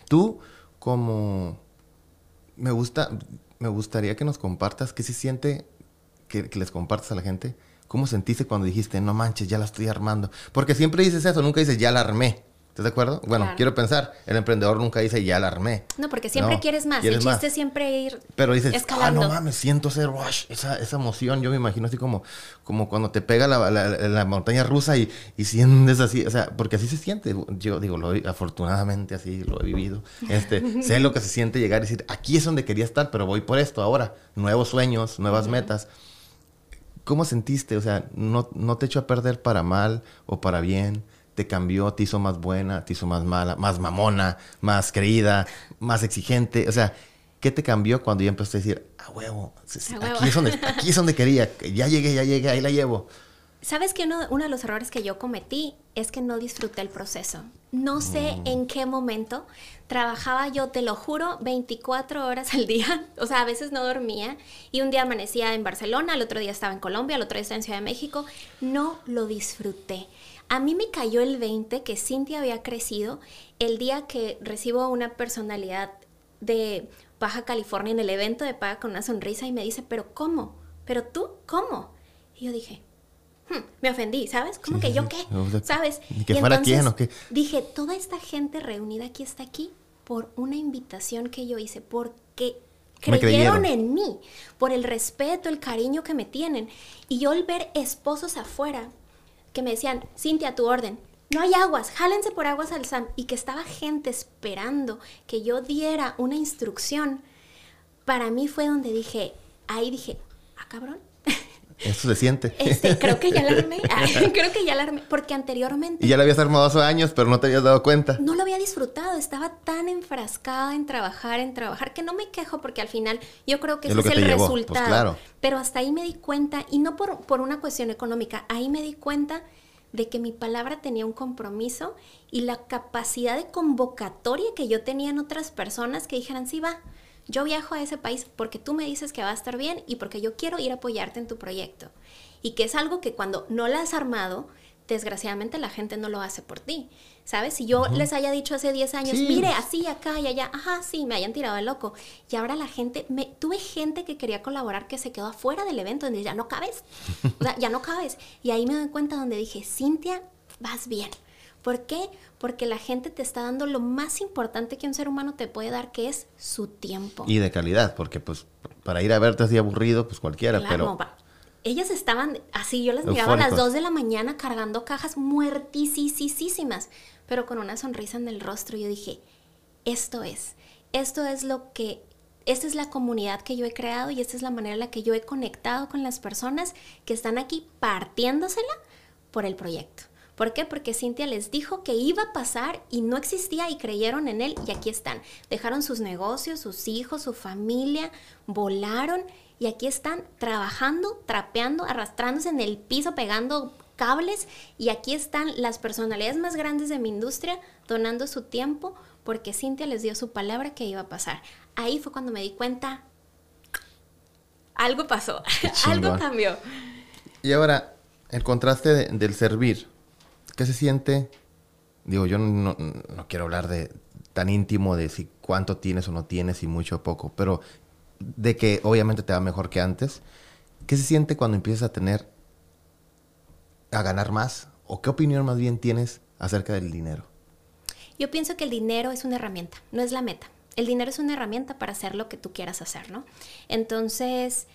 tú como... Me gusta, me gustaría que nos compartas qué se siente, que, que les compartas a la gente, cómo sentiste cuando dijiste, no manches, ya la estoy armando. Porque siempre dices eso, nunca dices, ya la armé. ¿Estás de acuerdo? Bueno, quiero pensar, el emprendedor nunca dice ya la armé. No, porque siempre quieres más. el chiste es siempre ir Pero dices, ah, no mames, siento ese rush, esa, esa emoción. Yo me imagino así como, como cuando te pega la, la, montaña rusa y, y, sientes así, o sea, porque así se siente. Yo digo, lo, afortunadamente así lo he vivido. Este, sé lo que se siente llegar y decir, aquí es donde quería estar, pero voy por esto ahora. Nuevos sueños, nuevas metas. ¿Cómo sentiste? O sea, no, no te echó a perder para mal o para bien te cambió, te hizo más buena, te hizo más mala, más mamona, más creída, más exigente? O sea, ¿qué te cambió cuando ya empezaste a decir, a huevo, Aquí, es donde, aquí es donde quería, ya llegué, ya llegué, ahí la llevo? Sabes que uno, uno, de los errores que yo cometí es que no disfruté el proceso. No sé Mm. en qué momento trabajaba yo, te lo juro, 24 horas al día. O sea, a veces no dormía. Y un día amanecía en Barcelona, al otro día estaba en Colombia, al otro día estaba en Ciudad de México. No lo disfruté. A mí me cayó el 20 que Cintia había crecido el día que recibo una personalidad de Baja California en el evento de Paga con una sonrisa y me dice, pero ¿cómo? ¿Pero tú? ¿Cómo? Y yo dije, "Hmm", me ofendí, ¿sabes? ¿Cómo Sí, que yo qué? ¿Sabes? ni que Y fuera quién o qué. Dije, toda esta gente reunida aquí está aquí por una invitación que yo hice, porque creyeron. en mí, por el respeto, el cariño que me tienen. Y yo al ver esposos afuera que me decían, Cintia, tu orden, no hay aguas, jálense por aguas al SAM, y que estaba gente esperando que yo diera una instrucción, para mí fue donde dije, ahí dije, ah, cabrón. Eso se siente. Este, creo que ya la armé, creo que ya la armé, porque anteriormente y ya la habías armado hace años, pero no te habías dado cuenta. no lo había disfrutado, estaba tan enfrascada en trabajar, en trabajar, que no me quejo porque al final yo creo que Es ese es el pues, resultado. claro. Pero hasta ahí me di cuenta, y no por, por una cuestión económica, ahí me di cuenta de que mi palabra tenía un compromiso y la capacidad de convocatoria que yo tenía en otras personas que dijeran, sí va, yo viajo a ese país porque tú me dices que va a estar bien y porque yo quiero ir a apoyarte en tu proyecto. Y que es algo que cuando no la has armado, desgraciadamente la gente no lo hace por ti. ¿Sabes? Si yo les haya dicho hace 10 años, Sí. mire, así, acá y allá, ajá, sí, me hayan tirado de loco. Y ahora la gente, me, tuve gente que quería colaborar que se quedó afuera del evento, donde ya no cabes. O sea, ya no cabes. Y ahí me doy cuenta donde dije, Cintia, vas bien. ¿Por qué? Porque la gente te está dando lo más importante que un ser humano te puede dar, que es su tiempo. Y de calidad, porque pues para ir a verte así aburrido, pues cualquiera, Claro, pero va. Ellas estaban así, yo las miraba a las Eufóricos. 2 de la mañana cargando cajas muertisísimas, pero con una sonrisa en el rostro. Yo dije, esto es, esto es lo que, esta es la comunidad que yo he creado y esta es la manera en la que yo he conectado con las personas que están aquí partiéndosela por el proyecto. ¿Por qué? Porque Cintia les dijo que iba a pasar y no existía y creyeron en él y aquí están. Dejaron sus negocios, sus hijos, su familia, volaron y aquí están trabajando, trapeando, arrastrándose en el piso, pegando cables y aquí están las personalidades más grandes de mi industria donando su tiempo porque Cintia les dio su palabra que iba a pasar. Ahí fue cuando me di cuenta, algo pasó, algo cambió. Y ahora, el contraste de- del servir. ¿Qué se siente? Digo, yo no, quiero hablar de tan íntimo de si cuánto tienes o no tienes, si mucho o poco, pero de que obviamente te va mejor que antes. ¿Qué se siente cuando empiezas a tener, a ganar más? ¿O qué opinión más bien tienes acerca del dinero? Yo pienso que el dinero es una herramienta, no es la meta. El dinero es una herramienta para hacer lo que tú quieras hacer, ¿no? Entonces,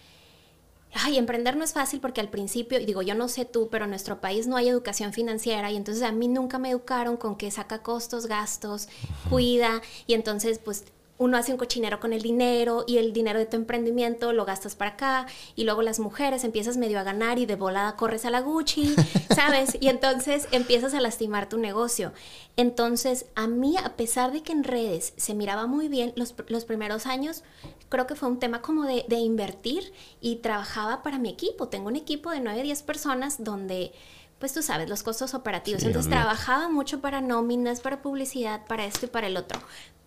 ay, emprender no es fácil porque al principio, y digo, yo no sé tú, pero en nuestro país no hay educación financiera y entonces a mí nunca me educaron con que saca costos, gastos, cuida y entonces pues uno hace un cochinero con el dinero y el dinero de tu emprendimiento lo gastas para acá y luego las mujeres empiezas medio a ganar y de volada corres a la Gucci, ¿sabes? Y entonces empiezas a lastimar tu negocio. Entonces, a mí, a pesar de que en redes se miraba muy bien, los, los primeros años creo que fue un tema como de, de invertir y trabajaba para mi equipo. Tengo un equipo de 9, 10 personas donde... Pues tú sabes, los costos operativos. Sí, Entonces trabajaba mucho para nóminas, para publicidad, para esto y para el otro.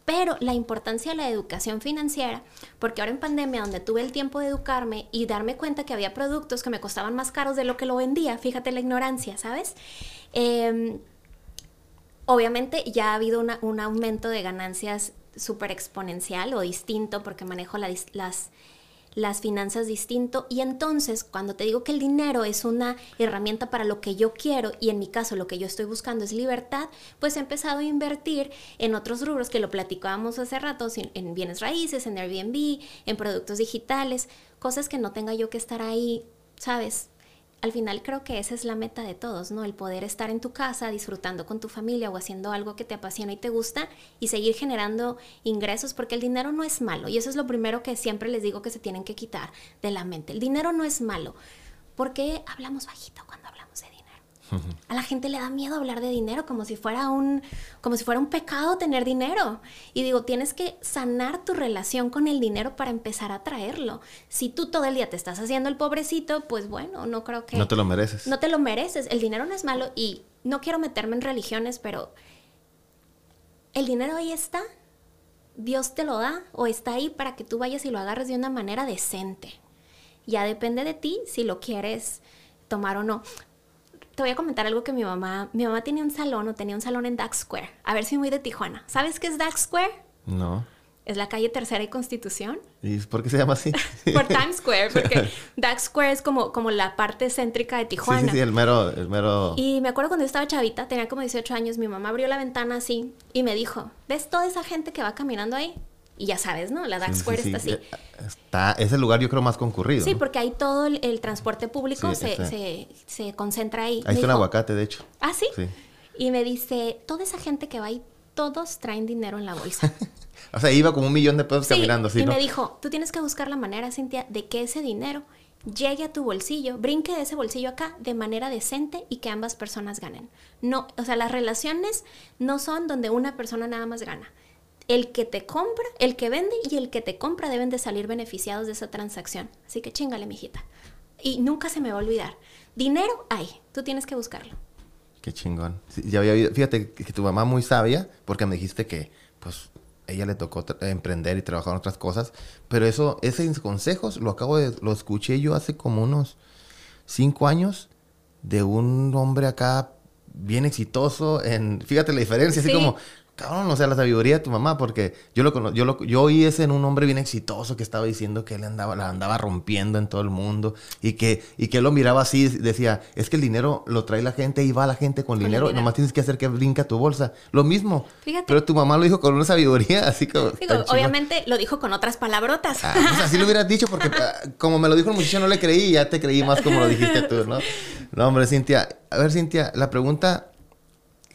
Pero la importancia de la educación financiera, porque ahora en pandemia, donde tuve el tiempo de educarme y darme cuenta que había productos que me costaban más caros de lo que lo vendía, fíjate la ignorancia, ¿sabes? Em, obviamente ya ha habido un aumento de ganancias súper exponencial o distinto porque manejo las, las finanzas distinto y entonces cuando te digo que el dinero es una herramienta para lo que yo quiero y en mi caso lo que yo estoy buscando es libertad, pues he empezado a invertir en otros rubros que lo platicábamos hace rato, en, en bienes raíces, en Airbnb, en productos digitales, cosas que no tenga yo que estar ahí, ¿sabes? Al final creo que esa es la meta de todos, ¿no? El poder estar en tu casa disfrutando con tu familia o haciendo algo que te apasiona y te gusta y seguir generando ingresos porque el dinero no es malo y eso es lo primero que siempre les digo que se tienen que quitar de la mente. El dinero no es malo. ¿Por qué hablamos bajito cuando? A la gente le da miedo hablar de dinero como si fuera un como si fuera un pecado tener dinero. Y digo, tienes que sanar tu relación con el dinero para empezar a traerlo. Si tú todo el día te estás haciendo el pobrecito, pues bueno, no creo que No te lo mereces. No te lo mereces. El dinero no es malo y no quiero meterme en religiones, pero el dinero ahí está. Dios te lo da o está ahí para que tú vayas y lo agarres de una manera decente. Ya depende de ti si lo quieres tomar o no te voy a comentar algo que mi mamá, mi mamá tenía un salón o tenía un salón en Dax Square. A ver si muy de Tijuana. ¿Sabes qué es Dax Square? No. Es la calle Tercera y Constitución. ¿Y por qué se llama así? por Times Square, porque Dax Square es como, como la parte céntrica de Tijuana. Sí, sí, el mero, el mero... Y me acuerdo cuando yo estaba chavita, tenía como 18 años, mi mamá abrió la ventana así y me dijo, ¿ves toda esa gente que va caminando ahí? Y ya sabes, ¿no? La Dark Square está así. Está, es el lugar yo creo más concurrido. Sí, porque ahí todo el, transporte público se, se, concentra ahí. Ahí está un aguacate, de hecho. ¿Ah, sí? Sí. Y me dice, toda esa gente que va ahí, todos traen dinero en la bolsa. o sea, iba como un millón de pesos caminando, ¿sí? Y me dijo, tú tienes que buscar la manera, Cintia, de que ese dinero llegue a tu bolsillo, brinque de ese bolsillo acá de manera decente y que ambas personas ganen. No, o sea, las relaciones no son donde una persona nada más gana el que te compra, el que vende y el que te compra deben de salir beneficiados de esa transacción. Así que chingale, mijita. Y nunca se me va a olvidar. Dinero hay, tú tienes que buscarlo. Qué chingón. ya había, fíjate que, tu mamá muy sabia, porque me dijiste que, pues, ella le tocó emprender y trabajar en otras cosas, pero eso, esos consejos lo acabo de, lo escuché yo hace como unos cinco años de un hombre acá bien exitoso en, fíjate la diferencia, así como cabrón, o sea, la sabiduría de tu mamá, porque yo lo, yo lo yo oí ese en un hombre bien exitoso que estaba diciendo que él andaba, la andaba rompiendo en todo el mundo y que, y que él lo miraba así, decía, es que el dinero lo trae la gente y va la gente con, dinero, nomás tienes que hacer que brinca tu bolsa. Lo mismo. Fíjate. Pero tu mamá lo dijo con una sabiduría, así como. obviamente lo dijo con otras palabrotas. Ah, pues así lo hubieras dicho, porque ah, como me lo dijo el muchacho, no le creí ya te creí más como lo dijiste tú, ¿no? No, hombre, Cintia. A ver, Cintia, la pregunta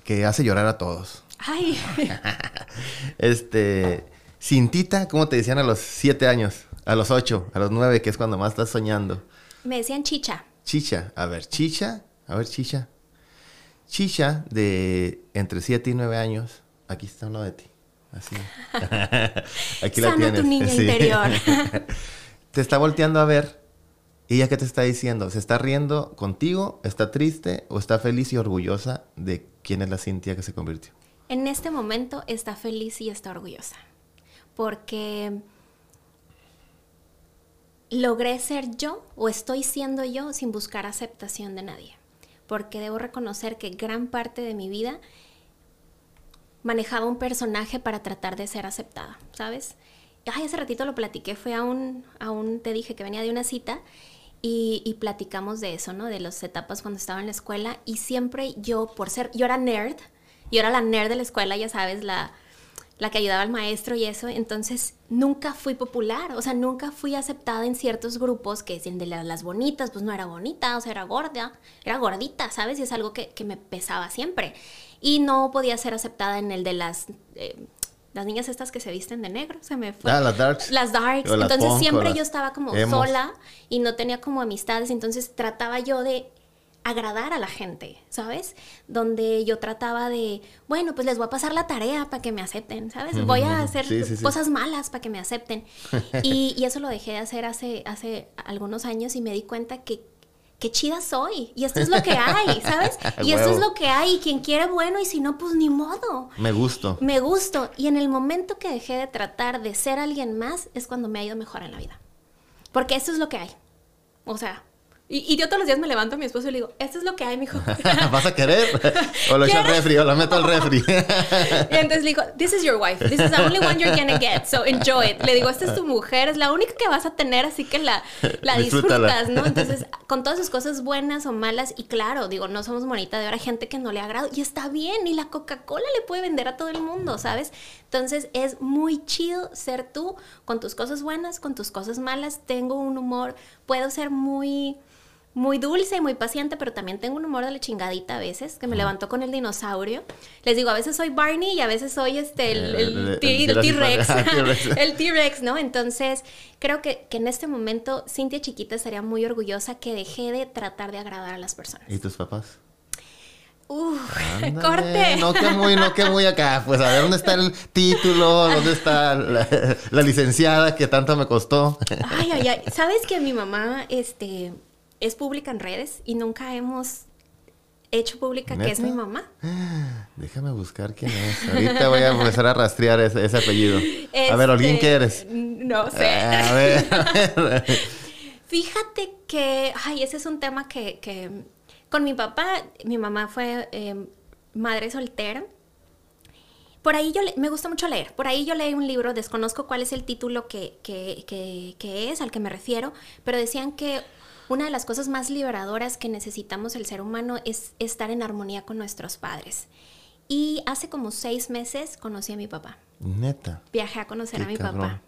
que hace llorar a todos. Ay. este, Cintita, ¿cómo te decían a los siete años? A los ocho, a los nueve, que es cuando más estás soñando. Me decían chicha. Chicha, a ver, chicha, a ver, chicha. Chicha de entre siete y nueve años. Aquí está uno de ti. Así. Aquí la tienes. tu niña interior. te está volteando a ver. ¿Y ella qué te está diciendo? ¿Se está riendo contigo? ¿Está triste? ¿O está feliz y orgullosa de quién es la Cintia que se convirtió? En este momento está feliz y está orgullosa. Porque logré ser yo o estoy siendo yo sin buscar aceptación de nadie. Porque debo reconocer que gran parte de mi vida manejaba un personaje para tratar de ser aceptada, ¿sabes? Ay, hace ratito lo platiqué, fue a un, te dije que venía de una cita y, y, platicamos de eso, ¿no? De las etapas cuando estaba en la escuela y siempre yo, por ser, yo era nerd, yo era la nerd de la escuela, ya sabes, la, la que ayudaba al maestro y eso, entonces nunca fui popular, o sea, nunca fui aceptada en ciertos grupos que decían de las bonitas, pues no era bonita, o sea, era gorda, era gordita, ¿sabes? Y es algo que, me pesaba siempre. Y no podía ser aceptada en el de las... Eh, las niñas estas que se visten de negro, se me fue. Ah, las darks. Las darks. entonces siempre yo estaba como sola y no tenía como amistades, entonces trataba yo de agradar a la gente, ¿sabes? Donde yo trataba de, bueno, pues les voy a pasar la tarea para que me acepten, ¿sabes? Voy a hacer cosas malas para que me acepten. Y, y, eso lo dejé de hacer hace, hace algunos años y me di cuenta que qué chida soy. Y esto es lo que hay, ¿sabes? Y esto es lo que hay. Y quien quiere, bueno, y si no, pues ni modo. Me gusto. Me gusto. Y en el momento que dejé de tratar de ser alguien más, es cuando me ha ido mejor en la vida. Porque esto es lo que hay. O sea, y, yo todos los días me levanto a mi esposo y le digo, esto es lo que hay, mijo. ¿Vas a querer? O lo echo al refri, o lo meto al refri. y entonces le digo, this is your wife. This is the only one you're gonna get. So enjoy it. Le digo, esta es tu mujer, es la única que vas a tener, así que la, la disfrutas, ¿no? Entonces, con todas sus cosas buenas o malas, y claro, digo, no somos monita de ahora gente que no le agrada. Y está bien, y la Coca-Cola le puede vender a todo el mundo, ¿sabes? Entonces, es muy chido ser tú con tus cosas buenas, con tus cosas malas. Tengo un humor, puedo ser muy muy dulce y muy paciente, pero también tengo un humor de la chingadita a veces, que me levanto con el dinosaurio. Les digo, a veces soy Barney y a veces soy este, el T-Rex. El T-Rex, ¿no? Entonces, creo que, que, en este momento Cintia chiquita estaría muy orgullosa que dejé de tratar de agradar a las personas. ¿Y tus papás? Uf, Ándale, corte. No que muy, no que muy acá. Pues a ver dónde está el título, dónde está la, la licenciada que tanto me costó. Ay, ay, ay. ¿Sabes que mi mamá este, es pública en redes y nunca hemos hecho pública que es ¿Neta? mi mamá? Déjame buscar quién es. Ahorita voy a empezar a rastrear ese, ese apellido. A ver, Olguín, Este, ¿qué eres? No sé. A ver, a ver. Fíjate que, ay, ese es un tema que, que con mi papá, mi mamá fue eh, madre soltera. Por ahí yo le- me gusta mucho leer. Por ahí yo leí un libro, desconozco cuál es el título que, que, que- que es, al que me refiero, pero decían que una de las cosas más liberadoras que necesitamos el ser humano es estar en armonía con nuestros padres. Y hace como seis meses conocí a mi papá. Neta. Viajé a conocer Qué a mi cabrón. papá.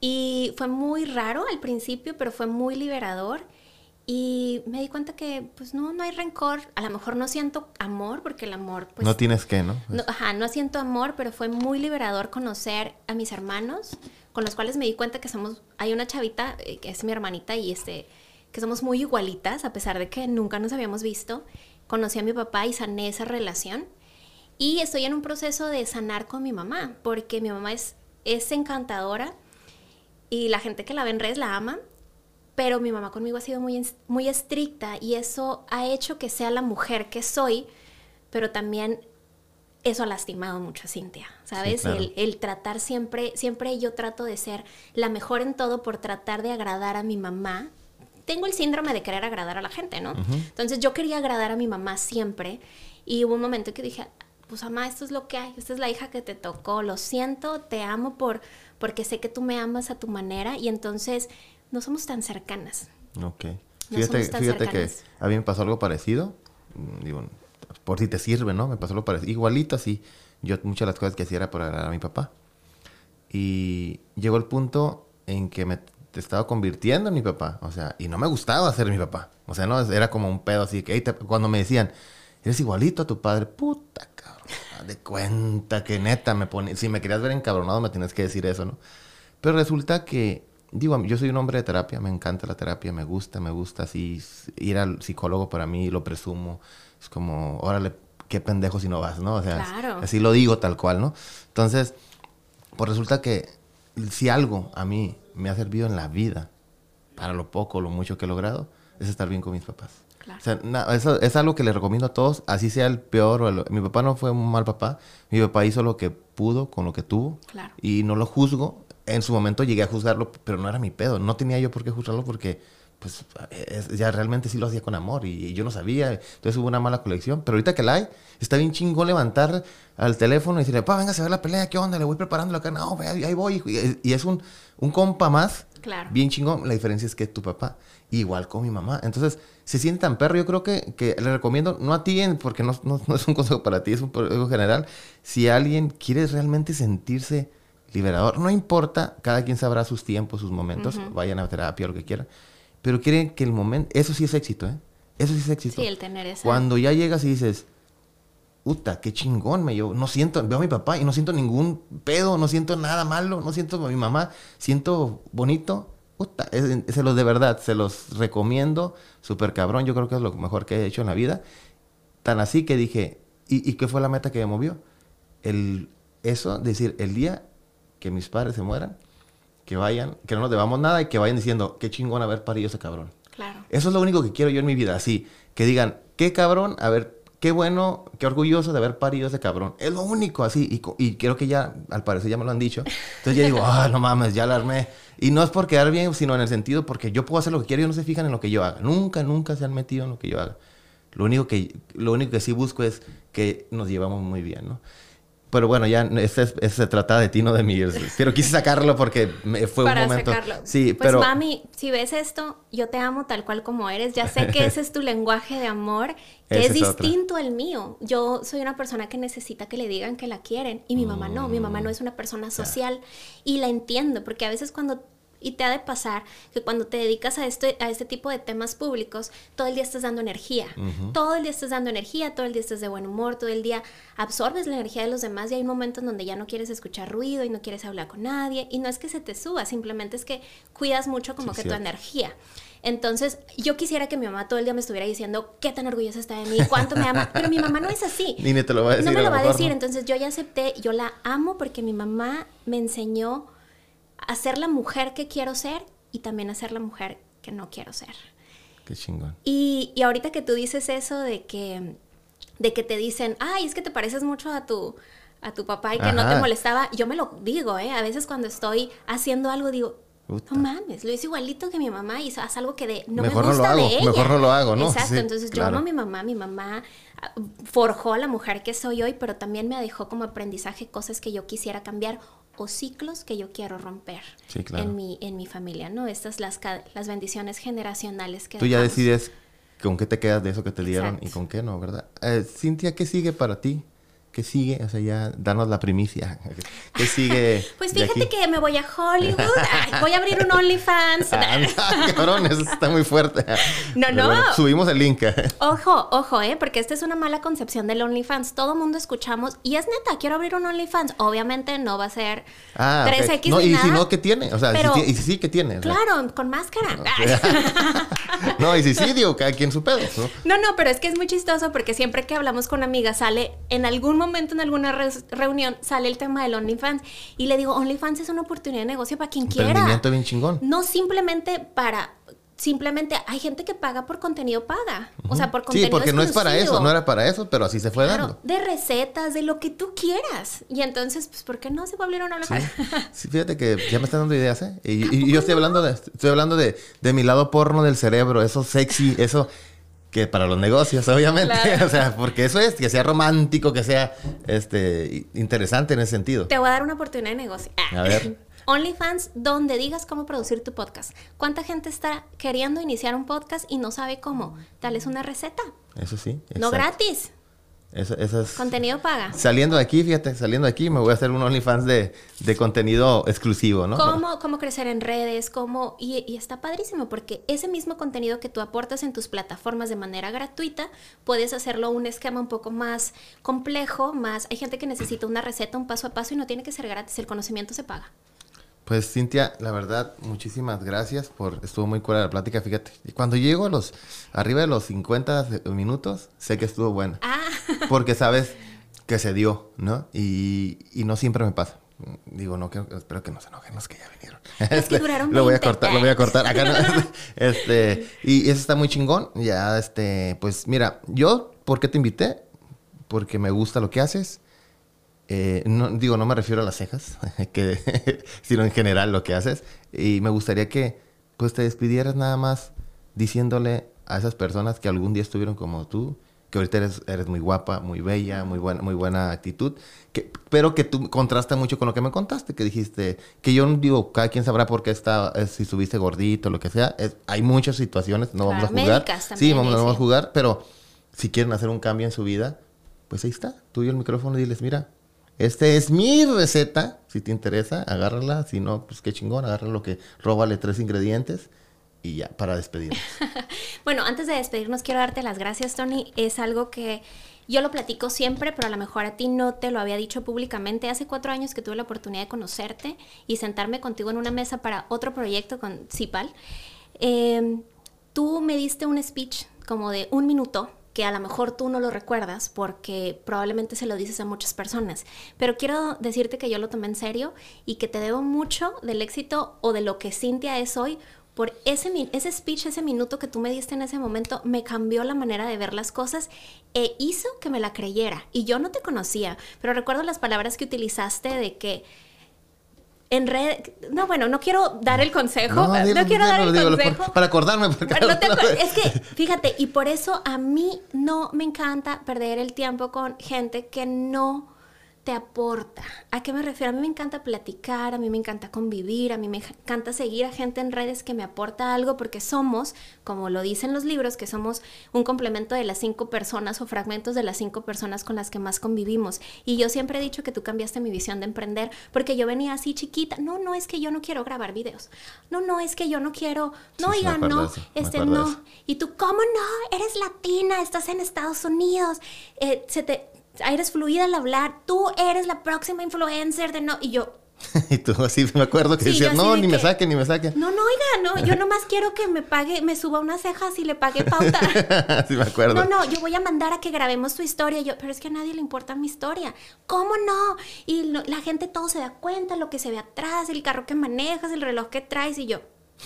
Y fue muy raro al principio, pero fue muy liberador. Y me di cuenta que, pues no, no hay rencor. A lo mejor no siento amor, porque el amor, pues. no tienes que, ¿no? no, ajá, no siento amor, pero fue muy liberador conocer a mis hermanos, con los cuales me di cuenta que somos. Hay una chavita, eh, que es mi hermanita, y este, que somos muy igualitas, a pesar de que nunca nos habíamos visto. Conocí a mi papá y sané esa relación. Y estoy en un proceso de sanar con mi mamá, porque mi mamá es, es encantadora y la gente que la ve en redes la ama, pero mi mamá conmigo ha sido muy, muy estricta y eso ha hecho que sea la mujer que soy, pero también eso ha lastimado mucho a Cintia, ¿sabes? claro. el, el tratar siempre, siempre yo trato de ser la mejor en todo por tratar de agradar a mi mamá. Tengo el síndrome de querer agradar a la gente, ¿no? Entonces yo quería agradar a mi mamá siempre y hubo un momento que dije, pues mamá, esto es lo que hay, esta es la hija que te tocó, lo siento, te amo por, porque sé que tú me amas a tu manera y entonces no somos tan cercanas. Ok. No Fíjate, fíjate que a mí me pasó algo parecido. Mm, Digo, por si te sirve, ¿no? Me pasó algo parecido. Igualito así. Yo muchas de las cosas que hacía era por agradar a mi papá. Y llegó el punto en que me te estaba convirtiendo en mi papá. O sea, y no me gustaba ser mi papá. O sea, no, era como un pedo así que "Ey, te- cuando me decían, eres igualito a tu padre, puta cabrón. De cuenta que neta me pone. Si me querías ver encabronado, me tienes que decir eso, ¿no? Pero resulta que, digo, yo soy un hombre de terapia, me encanta la terapia, me gusta, me gusta así. Ir al psicólogo para mí, lo presumo. Es como, órale, qué pendejo si no vas, ¿no? O sea, Claro. así lo digo tal cual, ¿no? Entonces, pues resulta que si algo a mí me ha servido en la vida, para lo poco o lo mucho que he logrado, es estar bien con mis papás. Claro. O sea, na- eso es algo que le recomiendo a todos, así sea el peor o el... Mi papá no fue un mal papá, mi papá hizo lo que pudo con lo que tuvo Claro. y no lo juzgo. En su momento llegué a juzgarlo, pero no era mi pedo, no tenía yo por qué juzgarlo porque pues es- ya realmente sí lo hacía con amor y, yo no sabía, entonces hubo una mala colección, pero ahorita que la hay, está bien chingón levantar al teléfono y decirle, pa, venga a ver la pelea, ¿qué onda? Le voy preparando la carne, no, ahí voy, y, y es un, un compa más, Claro. bien chingón, la diferencia es que es tu papá, igual con mi mamá, entonces se siente tan perro, yo creo que, que le recomiendo, no a ti, porque no, no- no es un consejo para ti, es un consejo general, si alguien quiere realmente sentirse liberador, no importa, cada quien sabrá sus tiempos, sus momentos, vayan a terapia, lo que quieran, pero quieren que el momento, eso sí es éxito, ¿eh? Eso sí es éxito. Sí, el tener esa... Cuando ya llegas y dices, puta, qué chingón me llevo. No siento, veo a mi papá y no siento ningún pedo, no siento nada malo, no siento a mi mamá, siento bonito. Puta, es- se los de verdad, se los recomiendo, súper cabrón, yo creo que es lo mejor que he hecho en la vida. Tan así que dije, ¿y, y qué fue la meta que me movió? El, eso, decir, el día que mis padres se mueran, que vayan, que no nos debamos nada y que vayan diciendo, qué chingón haber parido ese cabrón. Claro. Eso es lo único que quiero yo en mi vida, así. Que digan, qué cabrón, a ver, qué bueno, qué orgulloso de haber parido ese cabrón. Es lo único, así. Y, y creo que ya, al parecer ya me lo han dicho. Entonces ya digo, ah, no mames, ya la armé. Y no es por quedar bien, sino en el sentido porque yo puedo hacer lo que quiero y no se fijan en lo que yo haga. Nunca, nunca se han metido en lo que yo haga. Lo único que, lo único que sí busco es que nos llevamos muy bien, ¿no? Pero bueno, ya este, es- este se trata de ti, no de mí. Pero quise sacarlo porque me- fue para un momento. sacarlo. Sí, pues pero. mami, si ves esto, yo te amo tal cual como eres. Ya sé que ese es tu lenguaje de amor, que es otra. distinto al mío. Yo soy una persona que necesita que le digan que la quieren y mi mamá no. Mi mamá Mm. no es una persona social y la entiendo porque a veces cuando y te ha de pasar que cuando te dedicas a este, a este tipo de temas públicos, todo el día estás dando energía. Todo el día estás dando energía, todo el día estás de buen humor, todo el día absorbes la energía de los demás y hay momentos donde ya no quieres escuchar ruido y no quieres hablar con nadie. Y no es que se te suba, simplemente es que cuidas mucho como Sí, que tu energía. Entonces, yo quisiera que mi mamá todo el día me estuviera diciendo qué tan orgullosa está de mí, cuánto me ama, pero mi mamá no es así. Ni te lo va a decir. No me lo a va a decir, ¿no? entonces yo ya acepté, yo la amo porque mi mamá me enseñó a ser la mujer que quiero ser y también a ser la mujer que no quiero ser. Qué chingón. Y, y ahorita que tú dices eso de que, de que te dicen, ay, es que te pareces mucho a tu, a tu papá y que no te molestaba, yo me lo digo, ¿eh? A veces cuando estoy haciendo algo digo, Puta. no mames, lo hice igualito que mi mamá y haz algo que de, no Mejor no me lo gusta hago, de ella. mejor no lo hago, ¿no? Exacto, Sí, entonces yo amo a mi mamá, mi mamá ah, forjó a la mujer que soy hoy, pero también me dejó como aprendizaje cosas que yo quisiera cambiar o ciclos que yo quiero romper Sí, claro. en, mi, en mi familia, ¿no? Estas las, las bendiciones generacionales que Tú ya decides con qué te quedas de eso que te dieron Exacto. y con qué no, ¿verdad? Eh, Cintia, ¿qué sigue para ti? ¿Qué sigue? O sea, ya danos la primicia. ¿Qué sigue? Pues fíjate que me voy a Hollywood, ay, voy a abrir un OnlyFans. Ah, cabrón, eso está muy fuerte. No, Pero no. bueno, subimos el link. Ojo, ojo, ¿eh? Porque esta es una mala concepción del OnlyFans. Todo mundo escuchamos, y es neta, quiero abrir un OnlyFans. Obviamente no va a ser Ah, ok. 3X no, ni y nada. si no, ¿qué tiene? O sea, si Pero- y si sí, ¿qué tiene? O sea, Claro, con máscara. no, y si sí, digo, cada quien su pedo, ¿no? No, no, pero es que es muy chistoso porque siempre que hablamos con amigas sale, en algún momento, en alguna re- reunión, sale el tema del OnlyFans. Y le digo, OnlyFans es una oportunidad de negocio para quien quiera. Emprendimiento bien chingón. No simplemente para... Simplemente hay gente que paga por contenido paga. O sea, por contenido Sí, porque no es para exclusivo. eso, no era para eso, pero así se fue Claro, dando. de recetas, de lo que tú quieras. Y entonces, pues, ¿por qué no se va a abrir una Sí. Sí, fíjate que ya me están dando ideas, ¿eh? Y, y yo estoy hablando de, estoy hablando de, de mi lado porno del cerebro, eso sexy, eso que para los negocios, obviamente. Claro. O sea, porque eso es, que sea romántico, que sea este interesante en ese sentido. Te voy a dar una oportunidad de negocio. Ah. A ver. OnlyFans, donde digas cómo producir tu podcast. ¿Cuánta gente está queriendo iniciar un podcast y no sabe cómo? Dales una receta. Eso sí. No exacto. gratis. Eso, eso es- Contenido paga. Saliendo de aquí, fíjate, saliendo de aquí me voy a hacer un OnlyFans de, de contenido exclusivo, ¿no? Cómo, cómo crecer en redes, cómo... Y, y está padrísimo porque ese mismo contenido que tú aportas en tus plataformas de manera gratuita, puedes hacerlo un esquema un poco más complejo, más... Hay gente que necesita una receta, un paso a paso y no tiene que ser gratis, el conocimiento se paga. Pues Cintia, la verdad, muchísimas gracias por estuvo muy cura la plática, fíjate. Y cuando llego a los arriba de los 50 minutos, sé que estuvo buena, Ah, porque sabes que se dio, ¿no? Y, y no siempre me pasa. Digo, no, que, espero que no se enojen los que ya vinieron. Es que duraron Lo voy a 20. cortar, lo voy a cortar. Acá no. este, y eso está muy chingón. Ya, este, pues mira, yo, ¿por qué te invité? Porque me gusta lo que haces. Eh, no, digo, no me refiero a las cejas, que, sino en general lo que haces. Y me gustaría que pues te despidieras nada más diciéndole a esas personas que algún día estuvieron como tú, que ahorita eres, eres muy guapa, muy bella, muy buena, muy buena actitud, que, pero que tú contrasta mucho con lo que me contaste, que dijiste, que yo no digo, cada quien sabrá por qué está, si subiste gordito, lo que sea, es- hay muchas situaciones, no vamos a Claro, jugar. médicas sí, también, vamos, no vamos a jugar, pero si quieren hacer un cambio en su vida, pues ahí está, tú y el micrófono y diles, mira, este es mi receta, si te interesa, agárrala, si no, pues qué chingón, agarra lo que, róbale tres ingredientes y ya, para despedirnos. Bueno, antes de despedirnos, quiero darte las gracias, Tony. Es algo que yo lo platico siempre, pero a lo mejor a ti no te lo había dicho públicamente. Hace cuatro años que tuve la oportunidad de conocerte y sentarme contigo en una mesa para otro proyecto con Cipal. Eh, tú me diste un speech como de un minuto que a lo mejor tú no lo recuerdas porque probablemente se lo dices a muchas personas, pero quiero decirte que yo lo tomé en serio y que te debo mucho del éxito o de lo que Cintia es hoy por ese, ese speech, ese minuto que tú me diste en ese momento, me cambió la manera de ver las cosas e hizo que me la creyera. Y yo no te conocía, pero recuerdo las palabras que utilizaste de que en red... No, bueno, no quiero dar el consejo, no, dilo, quiero dar el dígalo, consejo. por- para acordarme. Porque Pero no te es que, fíjate, y por eso a mí no me encanta perder el tiempo con gente que no te aporta. ¿A qué me refiero? A mí me encanta platicar, a mí me encanta convivir, a mí me encanta seguir a gente en redes que me aporta algo porque somos, como lo dicen los libros, que somos un complemento de las cinco personas o fragmentos de las cinco personas con las que más convivimos. Y yo siempre he dicho que tú cambiaste mi visión de emprender porque yo venía así chiquita. No, no es que yo no quiero grabar videos. No, no es que yo no quiero. No, Sí, oigan, acuerdo no. eso, Este, no. eso. Y tú, ¿cómo no? Eres latina, estás en Estados Unidos, eh, se te, eres fluida al hablar, tú eres la próxima influencer de no. Y yo, y tú así me acuerdo que Sí, decías, no, de ni me que- saquen, ni me saquen. No, no, oiga, no, yo nomás quiero que me pague, me suba unas cejas y le pague pauta. sí me acuerdo. No, no, yo voy a mandar a que grabemos tu historia. Yo, pero es que a nadie le importa mi historia. ¿Cómo no? Y lo- la gente todo se da cuenta, lo que se ve atrás, el carro que manejas, el reloj que traes y yo.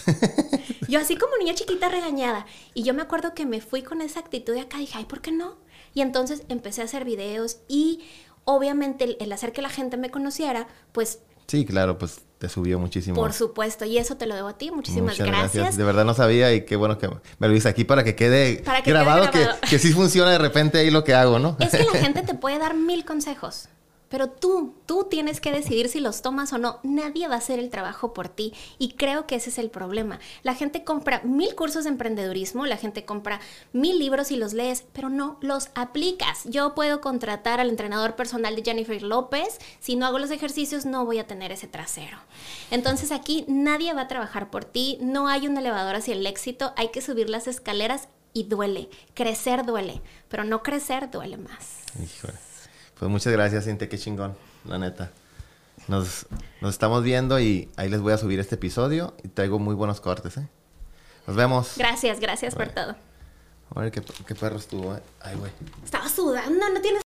Yo así como niña chiquita regañada. Y yo me acuerdo que me fui con esa actitud de acá, dije, ay, ¿por qué no? Y entonces empecé a hacer videos y obviamente el, el hacer que la gente me conociera, pues Sí, claro, pues te subió muchísimo. por supuesto, y eso te lo debo a ti. Muchísimas Muchas gracias. De verdad no sabía y qué bueno que me lo dices aquí para que quede Para que quede grabado, grabado. Que, que sí funciona de repente ahí lo que hago, ¿no? Es que la gente te puede dar mil consejos, pero tú, tú tienes que decidir si los tomas o no. Nadie va a hacer el trabajo por ti y creo que ese es el problema. La gente compra mil cursos de emprendedurismo, la gente compra mil libros y los lees, pero no los aplicas. Yo puedo contratar al entrenador personal de Jennifer López, si no hago los ejercicios no voy a tener ese trasero. Entonces aquí nadie va a trabajar por ti, no hay un elevador hacia el éxito, hay que subir las escaleras y duele. Crecer duele, pero no crecer duele más. Híjole. Pues muchas gracias, Cintia, qué chingón, la neta. Nos, nos estamos viendo y ahí les voy a subir este episodio y traigo muy buenos cortes, ¿eh? Nos vemos. Gracias, gracias por todo. A ver qué, qué perro estuvo, ¿eh? Ay, güey. Estaba sudando, no tienes